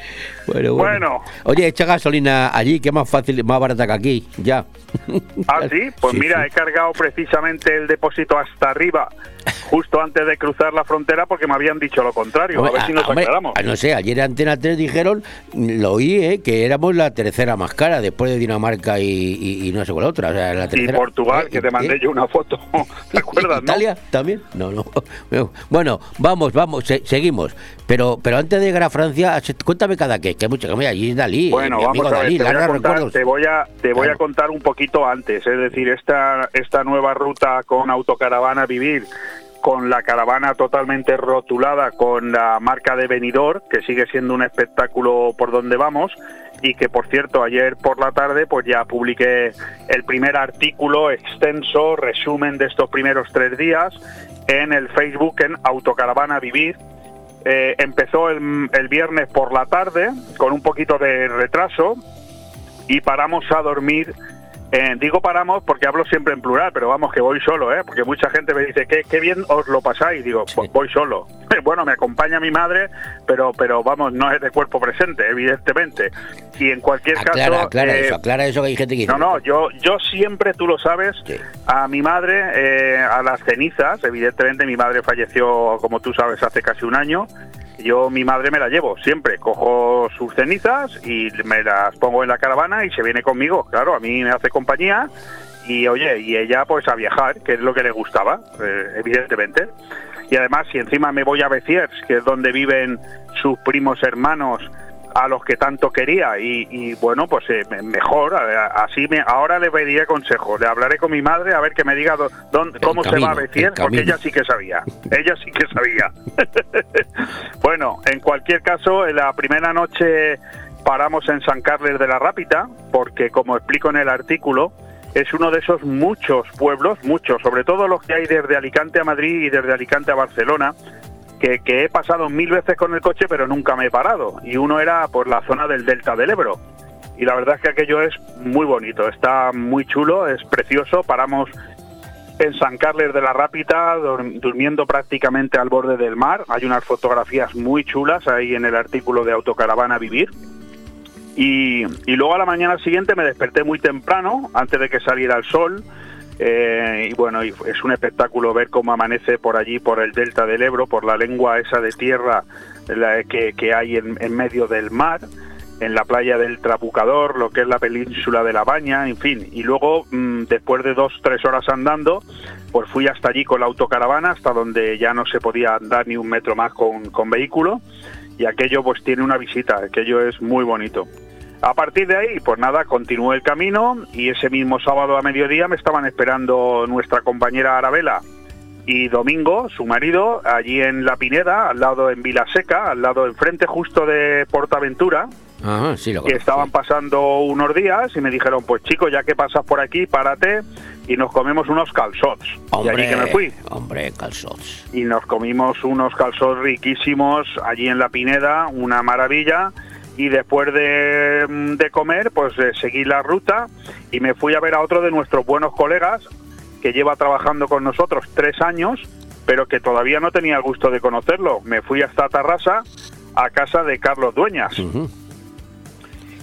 Bueno, Bueno. Oye, echa gasolina allí, que es más fácil, más barata que aquí, ya. Ah, sí, pues Sí, mira, sí. he cargado precisamente el depósito hasta arriba, justo antes de cruzar la frontera, porque me habían dicho lo contrario. Hombre, a ver si nos hombre, aclaramos. no sé, ayer en Antena 3 dijeron, lo oí, eh, que éramos la tercera más cara después de Dinamarca y, y- y no sé cuál otra. O sea, la Y tercera, Portugal, ¿Eh? que te mandé ¿Eh? yo una foto. ¿Te acuerdas, no? ¿Italia también? No, no. Bueno, vamos, vamos, se- seguimos. Pero pero antes de llegar a Francia, cuéntame cada que, que hay mucho que me allí Dalí. Bueno, mi amigo vamos a ver, Dalí, te voy a, contar, recuerdos. te voy a, te voy a contar un poquito antes, es decir, esta, esta nueva ruta con autocaravana Vivir, con la caravana totalmente rotulada con la marca de Benidorm, que sigue siendo un espectáculo por donde vamos, y que por cierto ayer por la tarde pues ya publiqué el primer artículo extenso, resumen de estos primeros tres días en el Facebook en Autocaravana Vivir, eh, empezó el, el viernes por la tarde con un poquito de retraso y paramos a dormir. Eh, digo paramos porque hablo siempre en plural, pero vamos que voy solo, ¿eh? porque mucha gente me dice, qué, qué bien os lo pasáis. Digo, "Pues voy solo. Bueno, me acompaña mi madre, pero pero vamos, no es de cuerpo presente, evidentemente. Y en cualquier Aclara, caso... aclara eh, eso, aclara eso que hay gente que no, no, yo, yo siempre, tú lo sabes, a mi madre, eh, a las cenizas, evidentemente mi madre falleció, como tú sabes, hace casi un año, yo mi madre me la llevo siempre, cojo sus cenizas y me las pongo en la caravana y se viene conmigo, claro, a mí me hace compañía y oye, y ella pues a viajar, que es lo que le gustaba, eh, evidentemente. Y además, si encima me voy a Beciers, que es donde viven sus primos hermanos a los que tanto quería. Y, y, bueno pues eh, me- mejor así me ahora le pediría consejo. Le hablaré con mi madre a ver que me diga dó- dónde- cómo se va a el porque ella sí que sabía ella sí que sabía. Bueno en cualquier caso en la primera noche paramos en San Carles de la Rápita porque como explico en el artículo es uno de esos muchos pueblos, muchos, sobre todo los que hay desde Alicante a Madrid y desde Alicante a Barcelona, que, he pasado mil veces con el coche pero nunca me he parado. Y uno era por la zona del Delta del Ebro. Y la verdad es que aquello es muy bonito, está muy chulo, es precioso. Paramos en San Carles de la Rápita, dur- durmiendo prácticamente al borde del mar. Hay unas fotografías muy chulas ahí en el artículo de Autocaravana Vivir. Y, y luego a la mañana siguiente me desperté muy temprano, antes de que saliera el sol. Eh, y bueno, es un espectáculo ver cómo amanece por allí, por el delta del Ebro, por la lengua esa de tierra que, que hay en, medio del mar, en la playa del Trabucador, lo que es la península de La Baña, en fin. Y luego, mm, después de dos, tres horas andando, pues fui hasta allí con la autocaravana, hasta donde ya no se podía andar ni un metro más con, con vehículo. Y aquello pues tiene una visita, aquello es muy bonito. A partir de ahí, pues nada, continué el camino y ese mismo sábado a mediodía me estaban esperando nuestra compañera Arabela y Domingo, su marido, allí en La Pineda, al lado en Vilaseca, al lado enfrente justo de Portaventura, Ajá, sí, lo que estaban pasando unos días y me dijeron, pues chico, ya que pasas por aquí, párate y nos comemos unos calzots. y allí que me fui. Hombre, calzots. Y nos comimos unos calzots riquísimos allí en La Pineda, una maravilla. Y después de, mm, de comer, pues eh, seguí la ruta y me fui a ver a otro de nuestros buenos colegas que lleva trabajando con nosotros tres años, pero que todavía no tenía el gusto de conocerlo. Me fui hasta Tarrasa, a casa de Carlos Dueñas.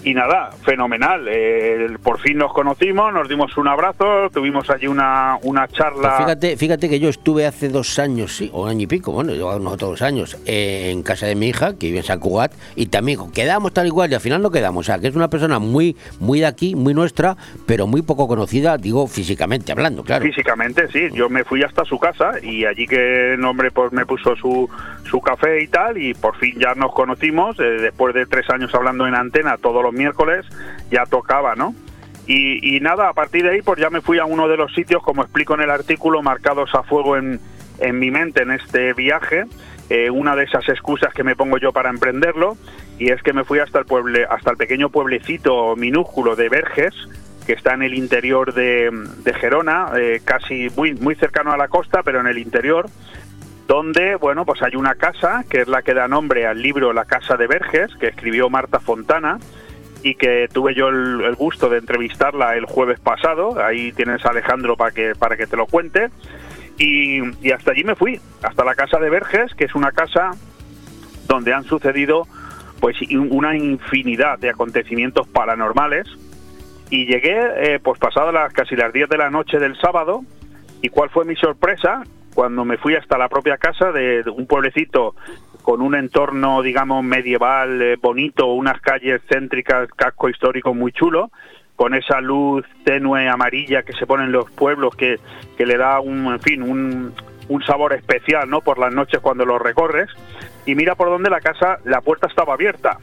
Y nada, fenomenal. Eh, por fin nos conocimos, nos dimos un abrazo, tuvimos allí una, una charla. Pues fíjate, fíjate que yo estuve hace dos años, sí, o un año y pico, bueno, yo unos otros dos años, eh, en casa de mi hija, que vive en San Cugat, y también quedamos tal igual, y al final no quedamos. O sea, que es una persona muy, muy de aquí, muy nuestra, pero muy poco conocida, digo, físicamente hablando, claro. Físicamente, sí. Yo me fui hasta su casa y allí que el hombre pues me puso su, su café y tal y por fin ya nos conocimos. eh, después de tres años hablando en antena todos miércoles, ya tocaba, ¿no? Y, y nada, a partir de ahí pues ya me fui a uno de los sitios, como explico en el artículo, marcados a fuego en, en mi mente en este viaje. eh, una de esas excusas que me pongo yo para emprenderlo y es que me fui hasta el pueble, hasta el pequeño pueblecito minúsculo de Verges que está en el interior de, de Gerona, eh, casi muy muy cercano a la costa, pero en el interior, donde bueno pues hay una casa que es la que da nombre al libro La casa de Verges que escribió Marta Fontana y que tuve yo el, el gusto de entrevistarla el jueves pasado. Ahí tienes a Alejandro para que para que te lo cuente. Y, hasta allí me fui, hasta la casa de Verges, que es una casa donde han sucedido pues una infinidad de acontecimientos paranormales y llegué eh, pues pasado las casi las 10 de la noche del sábado y cuál fue mi sorpresa cuando me fui hasta la propia casa de, de un pueblecito con un entorno digamos medieval eh, bonito unas calles céntricas casco histórico muy chulo con esa luz tenue amarilla que se pone en los pueblos que, que le da un en fin un, un sabor especial no por las noches cuando los recorres. Y mira por donde la casa la puerta estaba abierta.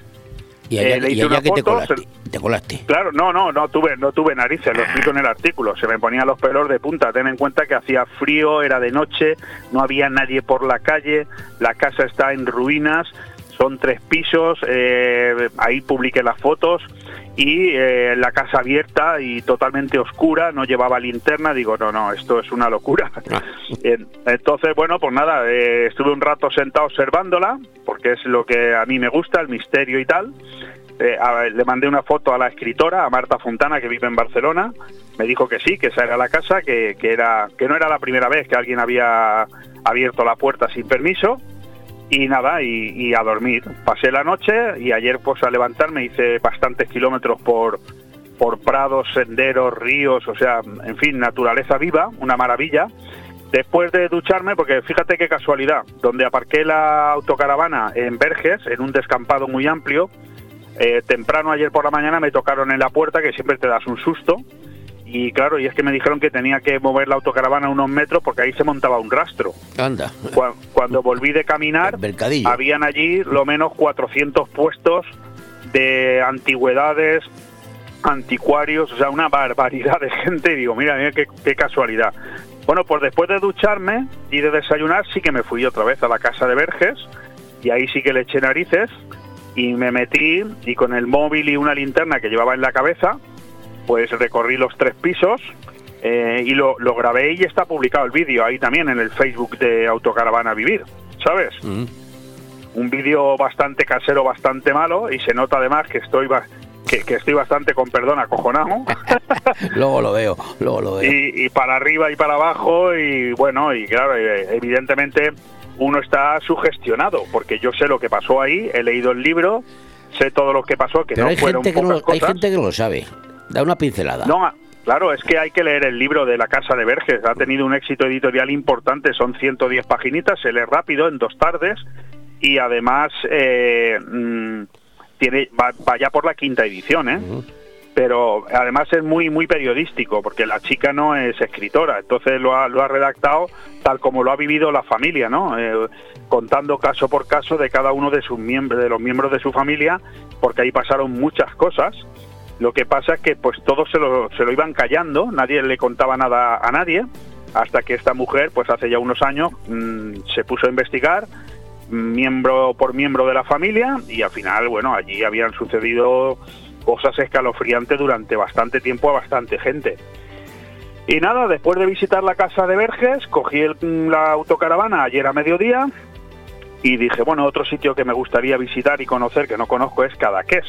Y allá, Eh, le y hice allá una que te foto, colaste, te colaste. Claro, no, no, no tuve, no tuve narices, lo explico en el artículo. Se me ponían los pelos de punta. Ten en cuenta que hacía frío, era de noche, no había nadie por la calle, la casa está en ruinas, son tres pisos, eh, ahí publiqué las fotos y eh, la casa abierta y totalmente oscura, no llevaba linterna. Digo, no, no, esto es una locura. En- Entonces, bueno, pues nada, eh, estuve un rato sentado observándola, porque es lo que a mí me gusta, el misterio y tal. Eh, le mandé una foto a la escritora, a Marta Fontana, que vive en Barcelona. Me dijo que sí, que esa era la casa, que, que, era, que no era la primera vez que alguien había abierto la puerta sin permiso. Y nada, y, y a dormir. Pasé la noche y ayer pues a levantarme hice bastantes kilómetros por, por prados, senderos, ríos, o sea, en fin, naturaleza viva, una maravilla. después de ducharme, porque fíjate qué casualidad, donde aparqué la autocaravana en Verges, en un descampado muy amplio, eh, temprano ayer por la mañana me tocaron en la puerta, que siempre te das un susto, y claro, y es que me dijeron que tenía que mover la autocaravana unos metros porque ahí se montaba un rastro. Anda. Cua- Cuando volví de caminar, habían allí lo menos 400 puestos de antigüedades, anticuarios, o sea, una barbaridad de gente. Y digo, mira, mira qué, qué casualidad. Bueno, pues después de ducharme y de desayunar, sí que me fui otra vez a la casa de Verges y ahí sí que le eché narices y me metí y con el móvil y una linterna que llevaba en la cabeza, pues recorrí los tres pisos eh, y lo, lo grabé y está publicado el vídeo ahí también en el Facebook de Autocaravana Vivir, ¿sabes? Un vídeo bastante casero, bastante malo y se nota además que estoy que, que estoy bastante con perdón acojonado luego lo veo, luego lo veo. y, y para arriba y para abajo y bueno y claro eh, evidentemente uno está sugestionado porque yo sé lo que pasó ahí he leído el libro sé todo lo que pasó que Pero no hay fueron gente, que no, pocas hay cosas. gente que no lo sabe. Da una pincelada. No, ah, claro, es que hay que leer el libro de la Casa de Verges. Ha tenido un éxito editorial importante, son 110 paginitas, se lee rápido, en dos tardes, y además eh, mm, tiene va, va ya por la quinta edición, ¿eh? Pero además es muy muy periodístico, porque la chica no es escritora, entonces lo ha, lo ha redactado tal como lo ha vivido la familia, ¿no? Eh, contando caso por caso de cada uno de sus miembros, de los miembros de su familia, porque ahí pasaron muchas cosas. Lo que pasa es que pues todos se lo, se lo iban callando, nadie le contaba nada a nadie, hasta que esta mujer, pues hace ya unos años, mm, se puso a investigar, miembro por miembro de la familia, y al final, bueno, allí habían sucedido cosas escalofriantes durante bastante tiempo a bastante gente. Y nada, después de visitar la casa de Verges, cogí el- la autocaravana ayer a mediodía y dije, bueno, otro sitio que me gustaría visitar y conocer que no conozco es Cadaqués,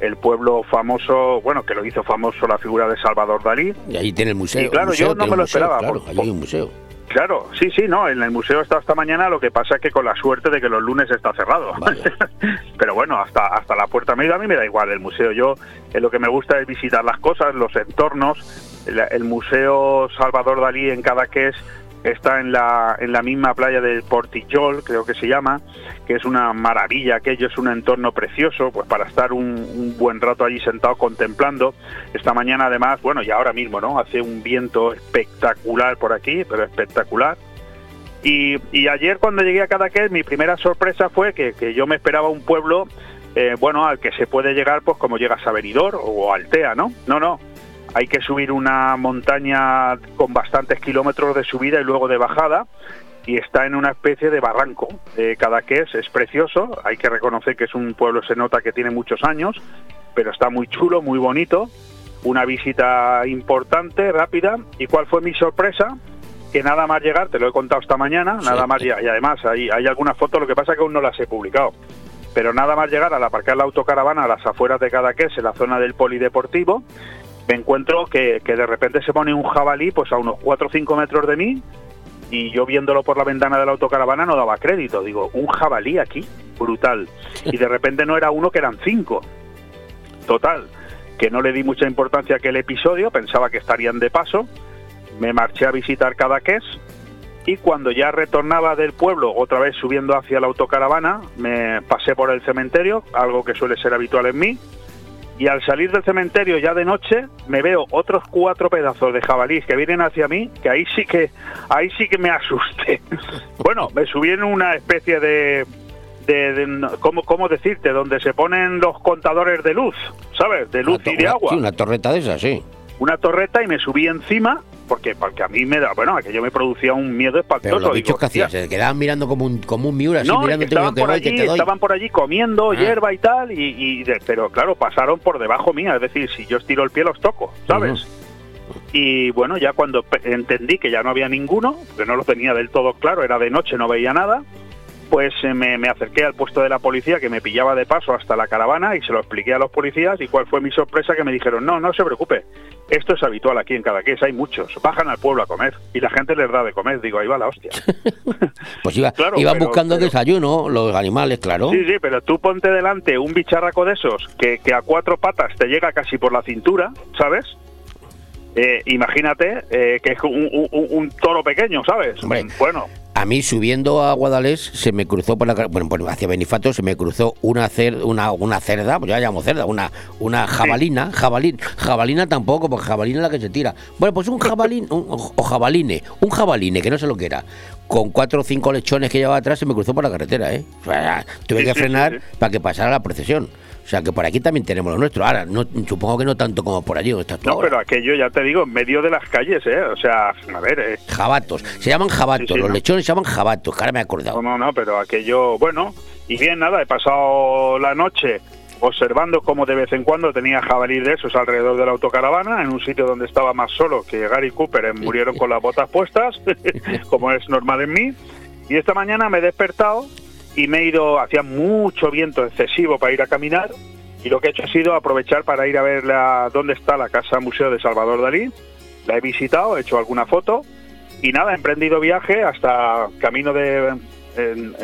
el pueblo famoso, bueno, que lo hizo famoso la figura de Salvador Dalí. Y ahí tiene el museo. Y claro, museo, yo no me lo museo, esperaba. Claro, por- allí hay un museo. Claro, sí, sí, no, en el museo está hasta mañana, lo que pasa es que con la suerte de que los lunes está cerrado. Pero bueno, hasta hasta la puerta media a mí me da igual el museo. Yo eh, lo que me gusta es visitar las cosas, los entornos. El, el museo Salvador Dalí en Cadaqués está en la en la misma playa del Portillol, creo que se llama, que es una maravilla, aquello es un entorno precioso, pues para estar un, buen rato allí sentado contemplando. Esta mañana además, bueno, y ahora mismo, ¿no? Hace un viento espectacular por aquí, pero espectacular. Y, y ayer cuando llegué a Cadaqués, mi primera sorpresa fue que, que yo me esperaba un pueblo, eh, bueno, al que se puede llegar, pues como llegas a Benidorm o Altea, ¿no? No, no. Hay que subir una montaña con bastantes kilómetros de subida y luego de bajada y está en una especie de barranco. Eh, Cadaqués es precioso, hay que reconocer que es un pueblo, se nota que tiene muchos años, pero está muy chulo, muy bonito. Una visita importante, rápida. ¿Y cuál fue mi sorpresa? que nada más llegar, te lo he contado esta mañana, nada más llegar, y además hay, hay algunas fotos, lo que pasa es que aún no las he publicado, pero nada más llegar al aparcar la autocaravana a las afueras de Cadaqués, en la zona del polideportivo, me encuentro que, que de repente se pone un jabalí pues a unos 4 o 5 metros de mí y yo viéndolo por la ventana de la autocaravana no daba crédito, digo, un jabalí aquí, brutal, y de repente no era uno que eran cinco, total, que no le di mucha importancia a aquel episodio, pensaba que estarían de paso, me marché a visitar Cadaqués y cuando ya retornaba del pueblo, otra vez subiendo hacia la autocaravana, me pasé por el cementerio, algo que suele ser habitual en mí, y al salir del cementerio ya de noche me veo otros cuatro pedazos de jabalís que vienen hacia mí, que ahí sí que ahí sí que me asusté. bueno, me subí en una especie de de, de- ¿cómo, ¿cómo decirte? Donde se ponen los contadores de luz, ¿sabes? De luz y de agua sí, una torreta de esas, sí. una torreta y me subí encima porque porque a mí me da bueno aquello me producía un miedo espantoso Pero los bichos que "Hostia". se quedaban mirando como un, como un miura, así mirando estaban por que allí te doy. estaban por allí comiendo Ah. hierba y tal y, pero claro pasaron por debajo mía es decir si yo estiro el pie los toco sabes y bueno ya cuando entendí que ya no había ninguno que no lo tenía del todo claro era de noche no veía nada pues me, me acerqué al puesto de la policía que me pillaba de paso hasta la caravana y se lo expliqué a los policías y cuál fue mi sorpresa que me dijeron no, no se preocupe, esto es habitual aquí en Cadaqués, hay muchos, bajan al pueblo a comer y la gente les da de comer, digo, ahí va la hostia. Pues iba- Claro, iban buscando pero- desayuno, los animales, claro. Sí, sí, pero tú ponte delante un bicharraco de esos que, que a cuatro patas te llega casi por la cintura, ¿sabes? eh, imagínate eh, que es un, un- un- un toro pequeño, ¿sabes? Hombre. Bueno, A mí subiendo a Guadalés se me cruzó por la bueno, por- hacia Benifato se me cruzó una cer, una, una cerda, pues yo la llamo cerda, una, una jabalina, jabalín, jabalina tampoco, porque jabalina es la que se tira. Bueno, pues un jabalín, un- o jabaline, un jabaline, que no sé lo que era, con cuatro o cinco lechones que llevaba atrás se me cruzó por la carretera, ¿eh? O sea, tuve que frenar para que pasara la procesión. O sea que por aquí también tenemos lo nuestro. Ahora, no, supongo que no tanto como por allí donde estás tú no, ahora. pero aquello ya te digo, en medio de las calles, ¿eh? O sea, a ver, eh, Jabatos. Se llaman jabatos. Sí, sí, los ¿no? lechones se llaman jabatos. Que ahora me he acordado. No, no, no, pero aquello, bueno, y bien, nada, he pasado la noche observando cómo de vez en cuando tenía jabalí de esos alrededor de la autocaravana, en un sitio donde estaba más solo que Gary Cooper, eh, murieron con las botas puestas, como es normal en mí, y esta mañana me he despertado y me he ido, hacía mucho viento excesivo para ir a caminar, y lo que he hecho ha sido aprovechar para ir a ver la, dónde está la Casa Museo de Salvador Dalí, la he visitado, he hecho alguna foto, y nada, he emprendido viaje hasta camino de...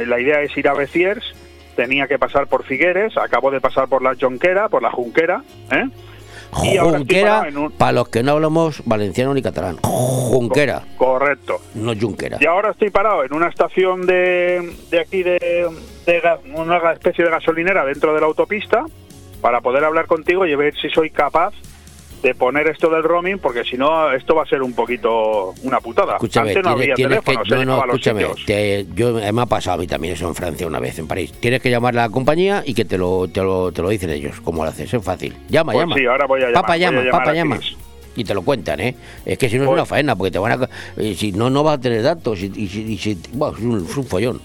la idea es ir a Beciers, tenía que pasar por Figueres, acabo de pasar por la Jonquera, por la Junquera, ¿eh? Junquera, un- para los que no hablamos valenciano ni catalán. Junquera, Correcto. no Junquera. Y ahora estoy parado en una estación de, de aquí, de, una especie de gasolinera dentro de la autopista, para poder hablar contigo y ver si soy capaz de poner esto del roaming, porque si no, esto va a ser un poquito una putada. Escúchame, Antes no tienes, había tienes que. se No, escúchame. te- yo, eh, me ha pasado a mí también eso en Francia una vez, en París. Tienes que llamar a la compañía y que te lo, te lo, te lo dicen ellos, cómo lo haces. Es fácil. Llama, Pues llama. sí, ahora voy a llamar, Papa voy a llama, a llama. Y te lo cuentan, ¿eh? Es que si no es Pues- una faena, porque te van a. eh, si no, no vas a tener datos. Y, y, si- y si- bueno, es, un, es un follón.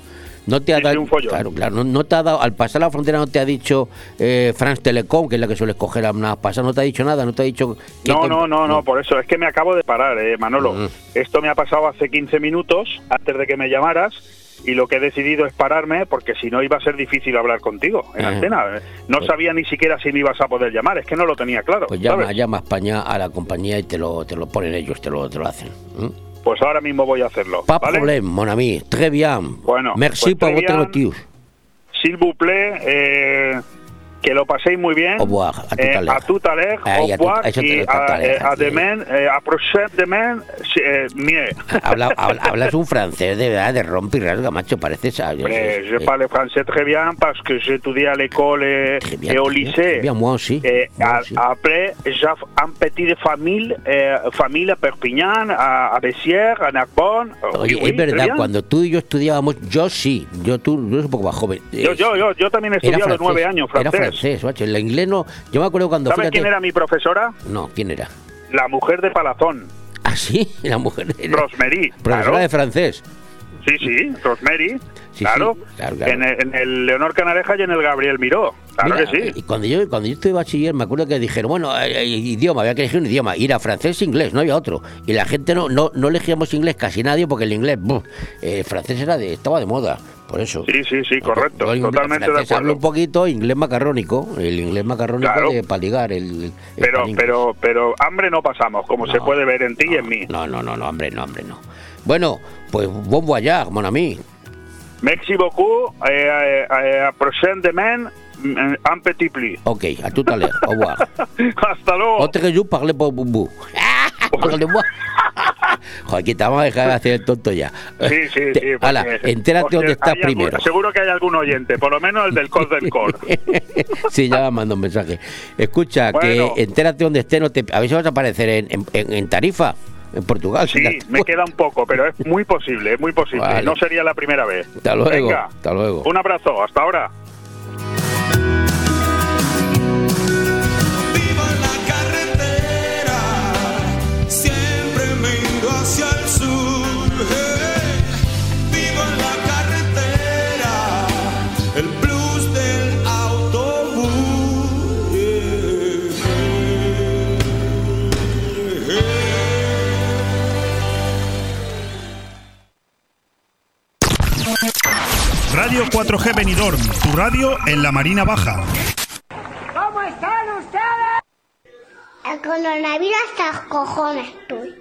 No te ha dado. Claro, claro. No, no te ha dado. Al pasar la frontera, no te ha dicho eh, France Telecom, que es la que suele escoger a una pasar. No te ha dicho nada, no te ha dicho. No, no, no, no, por eso es que me acabo de parar, eh, Manolo. Mm. Esto me ha pasado hace 15 minutos antes de que me llamaras y lo que he decidido es pararme porque si no iba a ser difícil hablar contigo en Ajá. antena. Eh, No Pues- sabía ni siquiera si me ibas a poder llamar, es que no lo tenía claro. Pues llama, ¿sabes? llama a España a la compañía y te lo, te lo ponen ellos, te lo, te lo hacen. Pues ahora mismo voy a hacerlo. Pas ¿vale? problème, mon ami. Très bien. Bueno, Merci pues por très votre bien. S'il vous plaît, eh, que lo paséis muy bien. Au revoir, à tout Eh, à l'heure. a tout à l'heure, Ay, au a revoir, y a, a eh, a demain, eh, a prochain demain, eh, mieux. Hablas un francés de verdad, de rompe y rasga, macho. Pareces. a- je eh, parle français très bien parce que j'ai étudié à l'école et, au lycée. bien, moi aussi. A- après, j'ai une petite famille, eh, Perpignan, à, à Bessières, à Narbonne. Oye, Oui, oui, es verdad, cuando tú y yo estudiábamos, yo sí, yo tú, yo eres un poco más joven. Yo, eh, yo, yo, también he estudiado nueve años francés. Francés, macho. El inglés no. Yo me acuerdo cuando. ¿Sabes fíjate- quién era mi profesora? No, ¿quién era? La mujer de Palazón, Ah, sí, la mujer. Era Rosemary. profesora claro. de francés. Sí, sí, Rosemary. Sí, claro. sí, claro, claro. En, el, en el Leonor Canareja y en el Gabriel Miró. Claro Mira, que sí. Y cuando yo, cuando yo estuve bachiller, me acuerdo que dijeron, bueno, eh, eh, idioma, había que elegir un idioma. Ir a francés e inglés, no había otro. Y la gente no, no, no elegíamos inglés casi nadie porque el inglés, buf, eh, el francés era de, estaba de moda. Por eso. Sí, sí, sí, correcto. Yo Totalmente de hablo acuerdo. un poquito, inglés macarrónico. El inglés macarrónico Claro. de, para ligar. El, el Pero, pero, pero hambre no pasamos, como se puede ver en ti y en mí. No, no, no, no, hombre, no, hombre, no. Bueno, pues bon voyage, mon ami. Merci beaucoup. Eh, eh, eh, à prochain demain, mm, un petit plus. Ok, a tout à l'heure. Au revoir. Hasta luego. Autre jour, parlez pour Boubou. Que te vamos a dejar de hacer el tonto ya. Sí, sí, sí. porque- entérate dónde estás algún- primero. seguro que hay algún oyente, por lo menos el del COS del COR. sí, ya me mandó un mensaje. Escucha, Bueno. que entérate dónde esté, no te, a ver si vas a aparecer en, en- Tarifa, en Portugal. Sí, me queda un poco, pero es muy posible, es muy posible. Vale. No sería la primera vez. Hasta luego, Venga, hasta luego. un abrazo, hasta ahora. Hacia el sur. hey. Vivo en la carretera. El blues del autobús. Radio 4G Benidorm, tu radio en la Marina Baja. ¿Cómo están ustedes? El coronavirus hasta los cojones estoy.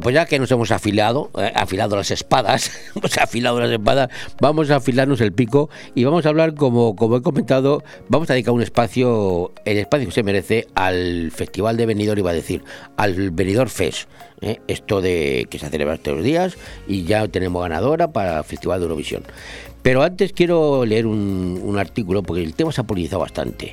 Pues ya que nos hemos afilado, eh, afilado las espadas, hemos afilado las espadas, vamos a afilarnos el pico y vamos a hablar, como, como he comentado, vamos a dedicar un espacio, el espacio que se merece al Festival de Benidorm, iba a decir, al Benidorm Fest. eh, esto de que se celebra estos días y ya tenemos ganadora para el Festival de Eurovisión. Pero antes quiero leer un, un artículo, porque el tema se ha politizado bastante.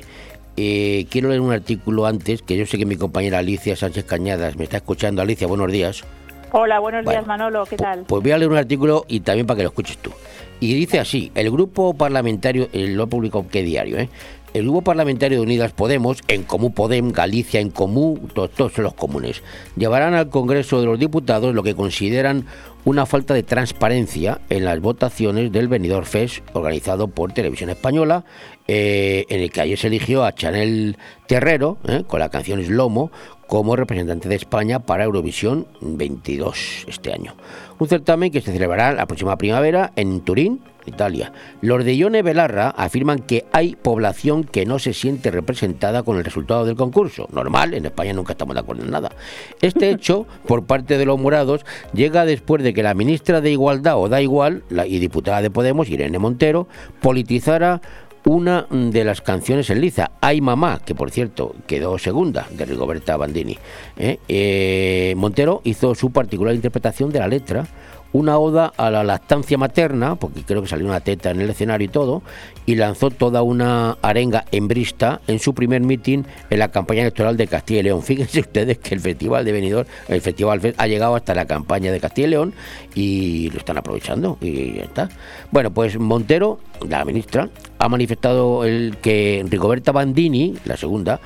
Eh, quiero leer un artículo antes, que yo sé que mi compañera Alicia Sánchez Cañadas me está escuchando. Alicia, buenos días. Hola, buenos Bueno. días Manolo, ¿qué tal? Pues voy a leer un artículo y también para que lo escuches tú. Y dice así, el grupo parlamentario, eh, lo ha publicado qué diario, ¿eh? El grupo parlamentario de Unidas Podemos, en Comú Podem, Galicia en Comú, to- todos son los comunes, llevarán al Congreso de los Diputados lo que consideran una falta de transparencia en las votaciones del Benidorm Fest organizado por Televisión Española, eh, en el que ayer se eligió a Chanel Terrero, eh, con la canción Slomo, como representante de España para Eurovisión 22 este año. Un certamen que se celebrará la próxima primavera en Turín, Italia. Los de Ione Belarra afirman que hay población que no se siente representada con el resultado del concurso. Normal, en España nunca estamos de acuerdo en nada. Este hecho, por parte de los morados, llega después de que la ministra de Igualdad, o da igual, la, y diputada de Podemos, Irene Montero, politizara una de las canciones en liza, Ay Mamá, que por cierto quedó segunda, de Rigoberta Bandini. ¿eh? Eh, Montero hizo su particular interpretación de la letra, una oda a la lactancia materna, porque creo que salió una teta en el escenario y todo, y lanzó toda una arenga embrista en su primer mitin en la campaña electoral de Castilla y León. Fíjense ustedes que el Festival de Benidorm, el Festival Fest, ha llegado hasta la campaña de Castilla y León y lo están aprovechando y ya está. Bueno, pues Montero, la ministra, ha manifestado el que Rigoberta Bandini, la segunda,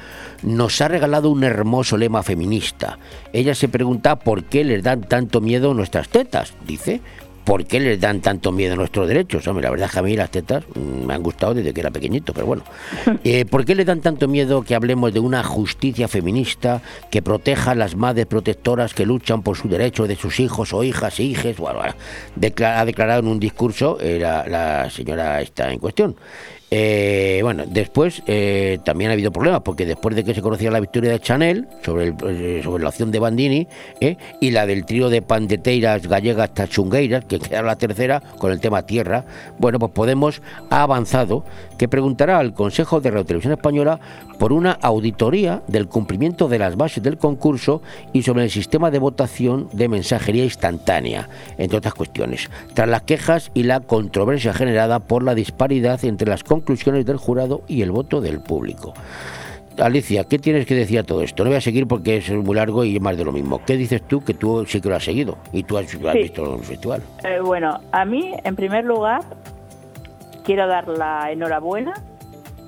nos ha regalado un hermoso lema feminista. Ella se pregunta por qué les dan tanto miedo nuestras tetas, dice. ¿Por qué les dan tanto miedo nuestros derechos? Hombre, la verdad es que a mí las tetas mm, me han gustado desde que era pequeñito, pero bueno. Eh, ¿Por qué les dan tanto miedo que hablemos de una justicia feminista que proteja a las madres protectoras que luchan por su derecho de sus hijos o hijas e hijes? Bueno, bueno, decla- ha declarado en un discurso eh, la, la señora esta en cuestión. Eh, bueno, después eh, también ha habido problemas, porque después de que se conocía la victoria de Chanel sobre, el- eh, sobre la opción de Bandini eh, y la del trío de pandeteiras gallegas tachungueiras, que queda la tercera con el tema tierra, bueno, pues Podemos ha avanzado que preguntará al Consejo de Radio Televisión Española por una auditoría del cumplimiento de las bases del concurso y sobre el sistema de votación de mensajería instantánea, entre otras cuestiones, tras las quejas y la controversia generada por la disparidad entre las conclusiones del jurado y el voto del público. Alicia, ¿qué tienes que decir a todo esto? No voy a seguir porque es muy largo y es más de lo mismo. ¿Qué dices tú que tú sí que lo has seguido y tú has, visto el festival? Eh, bueno, a mí, en primer lugar, quiero dar la enhorabuena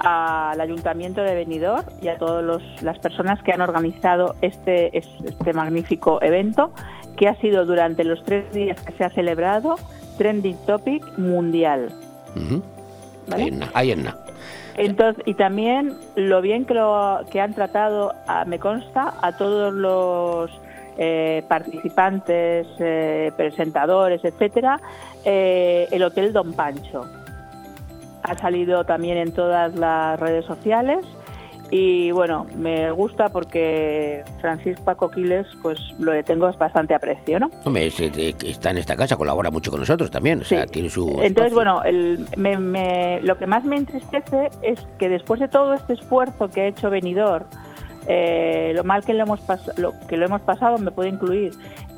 al Ayuntamiento de Benidorm y a todas las personas que han organizado este, es- este magnífico evento, que ha sido durante los tres días que se ha celebrado Trending Topic Mundial. ¿vale? Ahí en. Entonces, y también lo bien que, lo, que han tratado, a- me consta, a todos los eh, participantes, eh, presentadores, etcétera, eh, el Hotel Don Pancho. Ha salido también en todas las redes sociales y bueno, me gusta porque Francisco Paco Quiles, pues lo le tengo bastante aprecio, ¿no? Hombre, es- es- está en esta casa, colabora mucho con nosotros también, o sea, tiene su... Entonces, espacio. bueno, el- me- me- lo que más me entristece es que después de todo este esfuerzo que ha hecho Benidorm, eh, lo mal que lo hemos lo que lo hemos pasado me puede incluir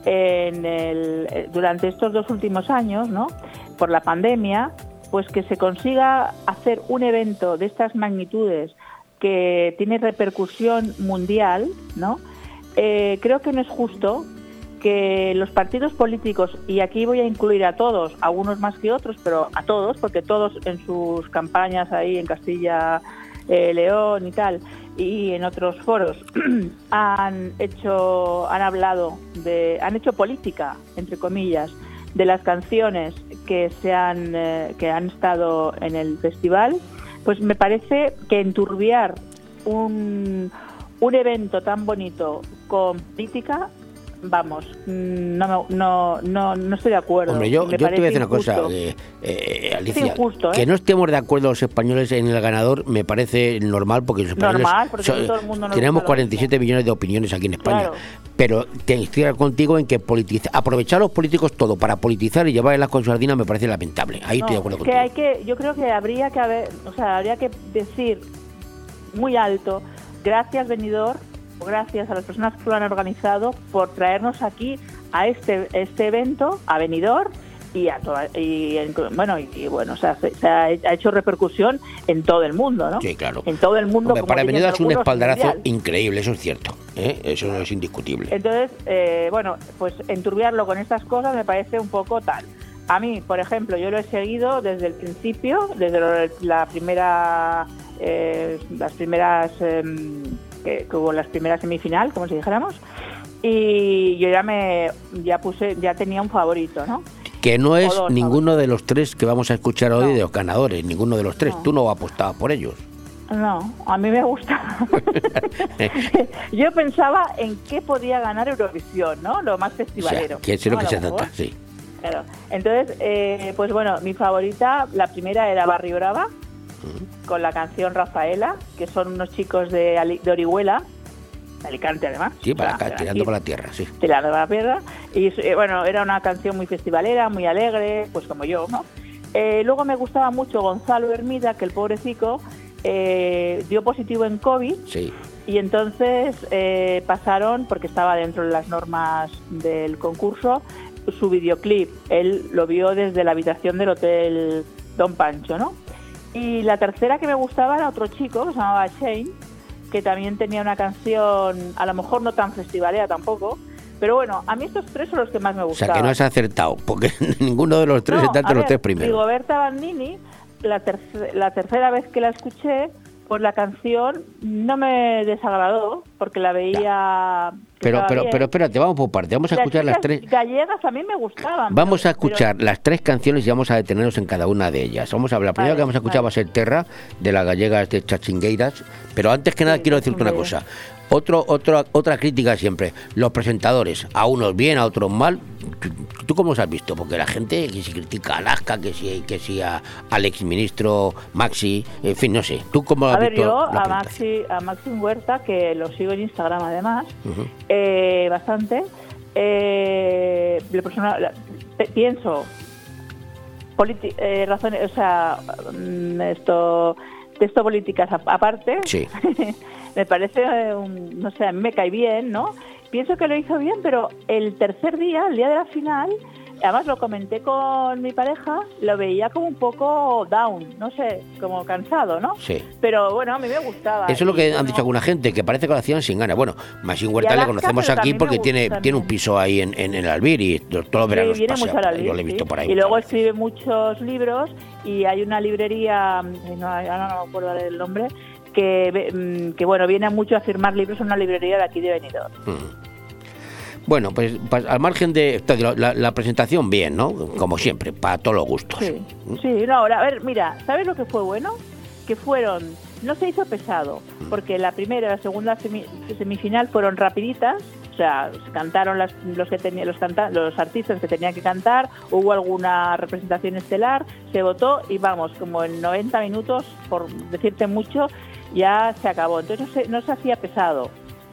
en el, eh, durante estos dos últimos años, ¿no? Por la pandemia, pues que se consiga hacer un evento de estas magnitudes que tiene repercusión mundial, ¿no? Eh, creo que no es justo que los partidos políticos, y aquí voy a incluir a todos, a unos más que otros, pero a todos, porque todos en sus campañas ahí en Castilla, eh, León y tal, y en otros foros han hecho, han hablado de, han hecho política, entre comillas, de las canciones que se han, eh, que han estado en el festival, pues me parece que enturbiar un, un evento tan bonito con política, vamos, no, no, no, no estoy de acuerdo. Hombre, yo, yo te voy a decir una cosa, eh, eh, Alicia. injusto, ¿eh? Que no estemos de acuerdo los españoles en el ganador me parece normal porque los españoles Normal, porque son- todo el mundo nos tenemos gusta lo 47 millones de opiniones aquí en España. Claro. Pero te estoy contigo en que politiza- aprovechar a los políticos todo para politizar y llevarlas con sardinas me parece lamentable. Ahí estoy de No, acuerdo es que contigo. hay que, yo creo que habría que haber, o sea, habría que decir muy alto, gracias venidor, gracias a las personas que lo han organizado por traernos aquí a este este evento, a venidor y a toda, y en- bueno y, y bueno, o sea, se, se ha, hecho repercusión en todo el mundo, ¿no? Sí, claro. En todo el mundo. Hombre, como para Venida es un espaldarazo mundial. increíble, eso es cierto. ¿eh? Eso no es indiscutible. Entonces, eh, bueno, pues enturbiarlo con estas cosas me parece un poco tal. A mí, por ejemplo, yo lo he seguido desde el principio, desde la primera, eh, las primeras, em, que, que hubo las primeras semifinal, como si dijéramos, y yo ya me, ya puse, ya tenía un favorito, ¿no? Que no es dos, ninguno de los tres que vamos a escuchar hoy de los ganadores, ninguno de los tres. Tú no apostabas por ellos. No, a mí me gusta. yo pensaba en qué podía ganar Eurovisión, ¿no? Lo más O sea, festivalero. que es lo ¿no? que se trata, sí. Claro. Entonces, eh, pues bueno, mi favorita, la primera era Barrio Brava, con la canción Rafaela, que son unos chicos de, Ali- de Orihuela, de Alicante además. Sí, para acá, tirando para la tierra, sí. tirando para la piedra. Y eh, bueno, era una canción muy festivalera, muy alegre, pues como yo, ¿no? Eh, luego me gustaba mucho Gonzalo Hermida, que el pobrecito eh, dio positivo en COVID Sí. y entonces eh, pasaron, porque estaba dentro de las normas del concurso, su videoclip. Él lo vio desde la habitación del hotel Don Pancho, ¿no? Y la tercera que me gustaba era otro chico, que se llamaba Shane, que también tenía una canción, a lo mejor no tan festivalera tampoco, pero bueno, a mí estos tres son los que más me O gustaban. sea, que no has acertado, porque ninguno de los tres No, está entre los ver, tres primeros. Rigoberta Bandini, la, terce- la tercera vez que la escuché, pues la canción no me desagradó, porque la veía... Pero, pero, bien. pero espérate, vamos por parte. Vamos a escuchar las tres. gallegas a mí me gustaban. Vamos pero- a escuchar las tres canciones y vamos a detenernos en cada una de ellas. Vamos a hablar. La primera Vale, que vamos a escuchar vale. va a ser Terra, de las gallegas de Chachingueiras. Pero antes que nada quiero decirte una cosa. Otro, otro, otra crítica siempre. Los presentadores, a unos bien, a otros mal. ¿Tú, tú cómo los has visto? Porque la gente que si critica a Alaska, que si, que si a, al exministro Maxi, en fin, no sé. ¿Tú cómo has A ver, yo a? Maxi, a Maxi Huerta, que lo sigo en Instagram además, eh, bastante, eh, persona- la- pienso, eh, razones, o sea, mm, esto, texto políticas aparte, Sí. me parece, eh, un- no sé, a mí me cae bien, ¿no? Pienso que lo hizo bien, pero el tercer día, el día de la final, además lo comenté con mi pareja, lo veía como un poco down, no sé, como cansado, ¿no? Sí. Pero bueno, a mí me gustaba. Eso es lo que han dicho alguna gente, que parece que lo hacían sin ganas. Bueno, Maxim Huerta le conocemos aquí porque tiene, tiene un piso ahí en, en el Albir y todos los Sí, veranos viene pasea mucho a la por ahí. Yo lo he visto sí. por ahí. Y luego escribe muchos libros y hay una librería, no, ahora no me acuerdo del nombre, que, mm, que bueno, viene mucho a firmar libros en una librería de aquí de Benidorm. Mm. Bueno, pues pa- al margen de la, la presentación, bien, ¿no? Como siempre, para todos los gustos. Sí, sí, no, ahora, a ver, mira, ¿sabes lo que fue bueno? Que fueron, no se hizo pesado, porque la primera y la segunda semi- semifinal fueron rapiditas, o sea, se cantaron las, los que tenía, los, canta- los artistas que tenían que cantar, hubo alguna representación estelar, se votó y vamos, como en 90 minutos, por decirte mucho, ya se acabó. Entonces no se, no se hacía pesado,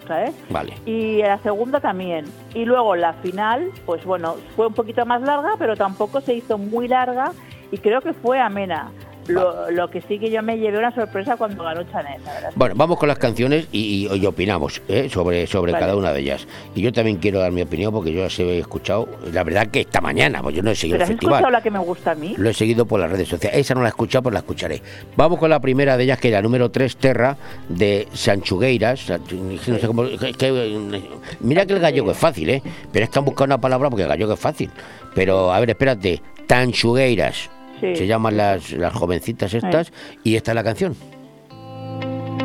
¿sabes? Vale. y la segunda también. Y luego la final, pues bueno, fue un poquito más larga, pero tampoco se hizo muy larga y creo que fue amena. Lo, lo que sí que yo me llevé una sorpresa cuando ganó Chanel, la verdad. Bueno, vamos con las canciones y, y- y opinamos ¿eh? sobre, sobre Vale. cada una de ellas. Y yo también quiero dar mi opinión porque yo las he escuchado, la verdad que esta mañana, pues yo no he seguido ¿Pero el has escuchado festival. la que me gusta a mí? Lo he seguido por las redes sociales. Esa no la he escuchado, pues la escucharé. Vamos con la primera de ellas, que es la número 3, Terra, de Sanchugueiras. Sanchu- no sé cómo- es que- mira que el gallego es fácil, ¿eh? Pero es que han buscado una palabra porque el gallego es fácil. Pero, a ver, espérate. Tanchugueiras. Sí. Se llaman las, las jovencitas estas. Y esta es la canción.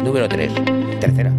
número 3, tercera.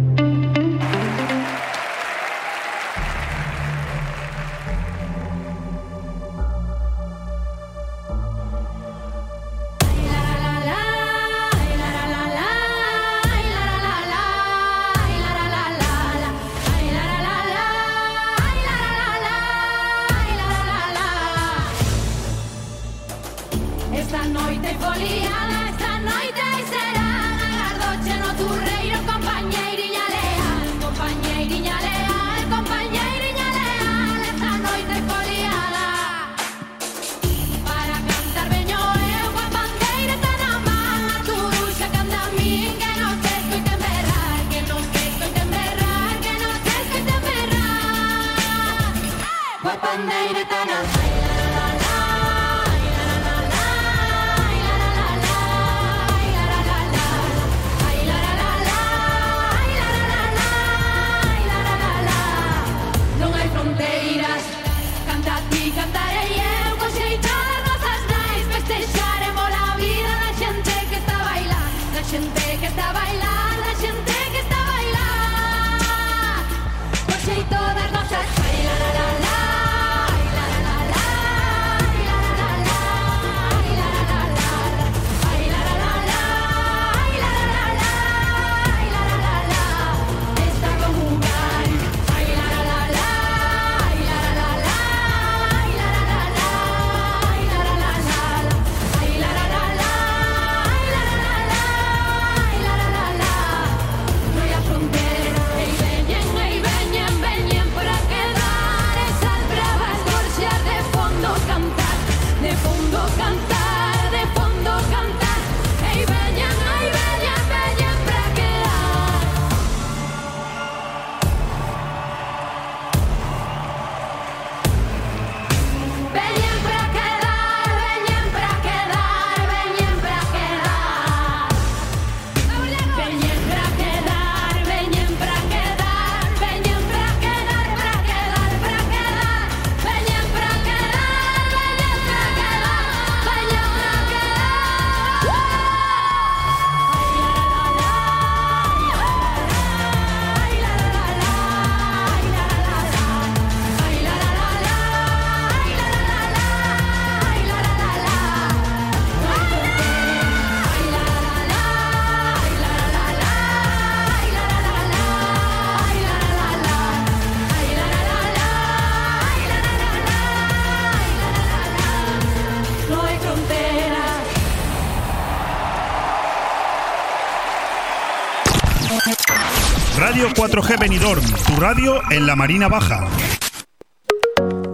4G Benidorm, tu radio en la Marina Baja.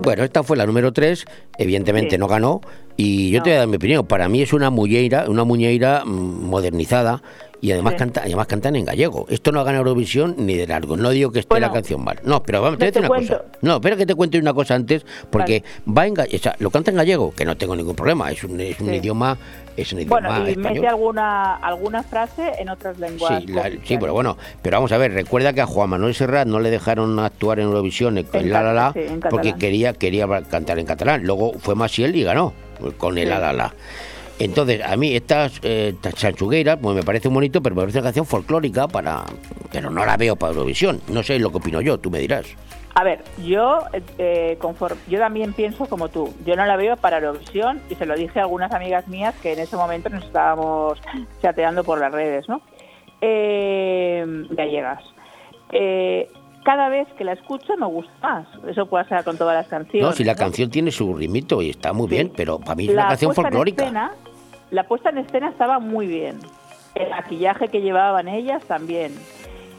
Bueno, esta fue la número 3, evidentemente no ganó, y yo te voy a dar mi opinión. Para mí es una muñeira, una muñeira mm, modernizada, y además, Sí. canta, además cantan en gallego. Esto no ha ganado Eurovisión ni de largo. No digo que esté la canción mal. No, pero vamos, te te una cosa. No, espera que te cuente una cosa antes, porque va en o sea, lo canta en gallego, que no tengo ningún problema, es un, es un Sí. idioma, es un idioma Bueno, y español. mete alguna, alguna frase en otras lenguas. Sí, la- sí, pero bueno, pero vamos a ver, recuerda que a Juan Manuel Serrat no le dejaron actuar en Eurovisión en, En La La La porque quería quería cantar en catalán. Luego fue Maciel y ganó con el. La La La. Entonces, a mí estas eh, chanchugueiras, pues me parece bonito, pero me parece una canción folclórica para... Pero no la veo para Eurovisión. No sé lo que opino yo, tú me dirás. A ver, yo eh, conform- yo también pienso como tú. Yo no la veo para Eurovisión y se lo dije a algunas amigas mías que en ese momento nos estábamos chateando por las redes, ¿no? Eh, gallegas. Eh, cada vez que la escucho me gusta más. Eso puede ser con todas las canciones. No, si la ¿no? canción tiene su ritmito y está muy bien, pero para mí es una La canción puesta en folclórica. escena- la puesta en escena estaba muy bien. El maquillaje que llevaban ellas también.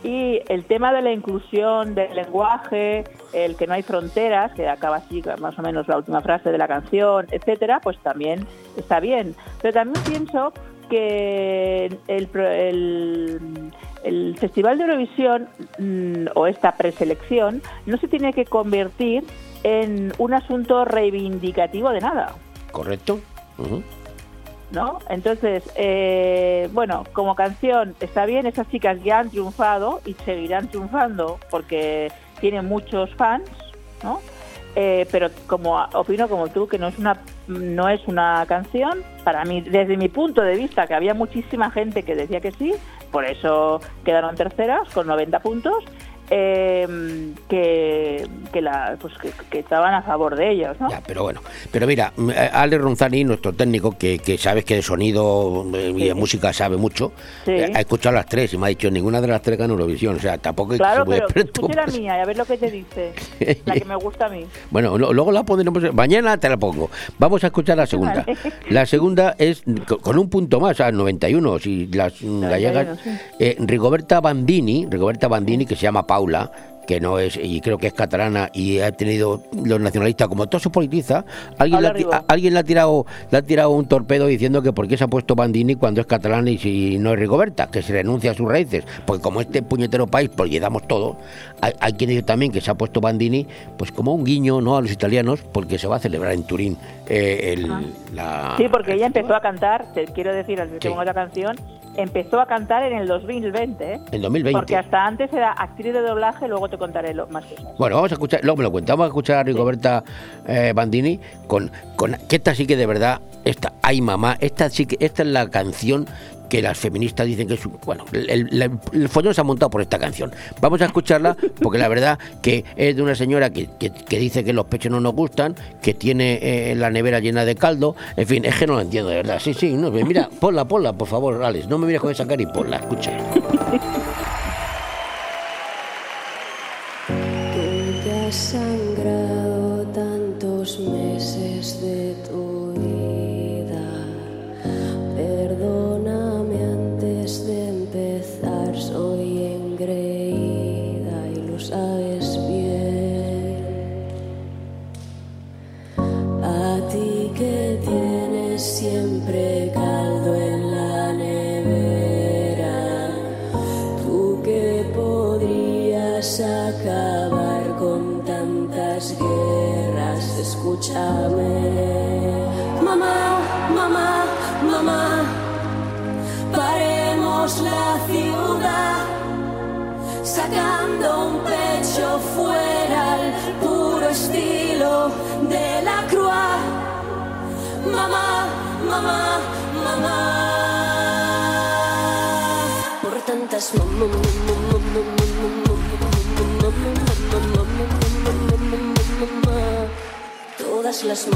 Y el tema de la inclusión del lenguaje, el que no hay fronteras, que acaba así más o menos la última frase de la canción, etcétera, pues también está bien. Pero también pienso que el, el, el Festival de Eurovisión mm, o esta preselección no se tiene que convertir en un asunto reivindicativo de nada. ¿Correcto? ¿no? Entonces, eh, bueno, como canción está bien, esas chicas ya han triunfado y seguirán triunfando porque tienen muchos fans, ¿no? Eh, pero como opino como tú que no es una no es una canción para mí desde mi punto de vista que había muchísima gente que decía que sí por eso quedaron terceras con 90 puntos. Eh, que, que, la, pues que, que estaban a favor de ellos, ¿no? Ya, pero bueno, pero mira, eh, Ale Ronzani, nuestro técnico, que, que sabes que de sonido eh, y de música sabe mucho, Sí. eh, ha escuchado las tres y me ha dicho ninguna de las tres ganó Eurovisión, o sea, tampoco que Claro, ser muy pero escuche la mía y a ver lo que te dice, la que me gusta a mí. Bueno, lo- luego la pondremos, mañana te la pongo. Vamos a escuchar la segunda. Vale. La segunda es co- con un punto más, a 91, si las gallegas. sí. eh, Rigoberta Bandini, Rigoberta Bandini, que se llama Paula, que no es, y creo que es catalana, y ha tenido los nacionalistas, como todo se politiza, alguien, Ribó. a- alguien le ha tirado le ha tirado un torpedo diciendo que por qué se ha puesto Bandini cuando es catalana y si no es Rigoberta, que se renuncia a sus raíces, porque como este puñetero país, pues llegamos todo, hay, hay quien dice también que se ha puesto Bandini, pues como un guiño no a los italianos, porque se va a celebrar en Turín eh, el, la, Sí, porque ella empezó a cantar, te quiero decir, de que ponga la canción, empezó a cantar en el 2020, ¿eh? en 2020. Porque hasta antes era actriz de doblaje, luego te contaré lo más cosas. Bueno, vamos a escuchar, luego me lo cuenta, vamos a escuchar a Rigoberta eh, Bandini con, con que esta sí que de verdad, esta, ay mamá, esta sí que, esta es la canción que las feministas dicen que es bueno, el, el- follón se ha montado por esta canción. Vamos a escucharla porque la verdad que es de una señora que, que- dice que los pechos no nos gustan, que tiene eh, la nevera llena de caldo, en fin, es que no lo entiendo de verdad. Sí, sí, no, mira, ponla, ponla, por favor, Alex, no me mires con esa cara y ponla, escucha. Acabar con tantas guerras, escúchame. Mamá, mamá, mamá, paremos la ciudad, sacando un pecho fuera al puro estilo de la croix. Mamá, mamá, mamá, por tantas todas las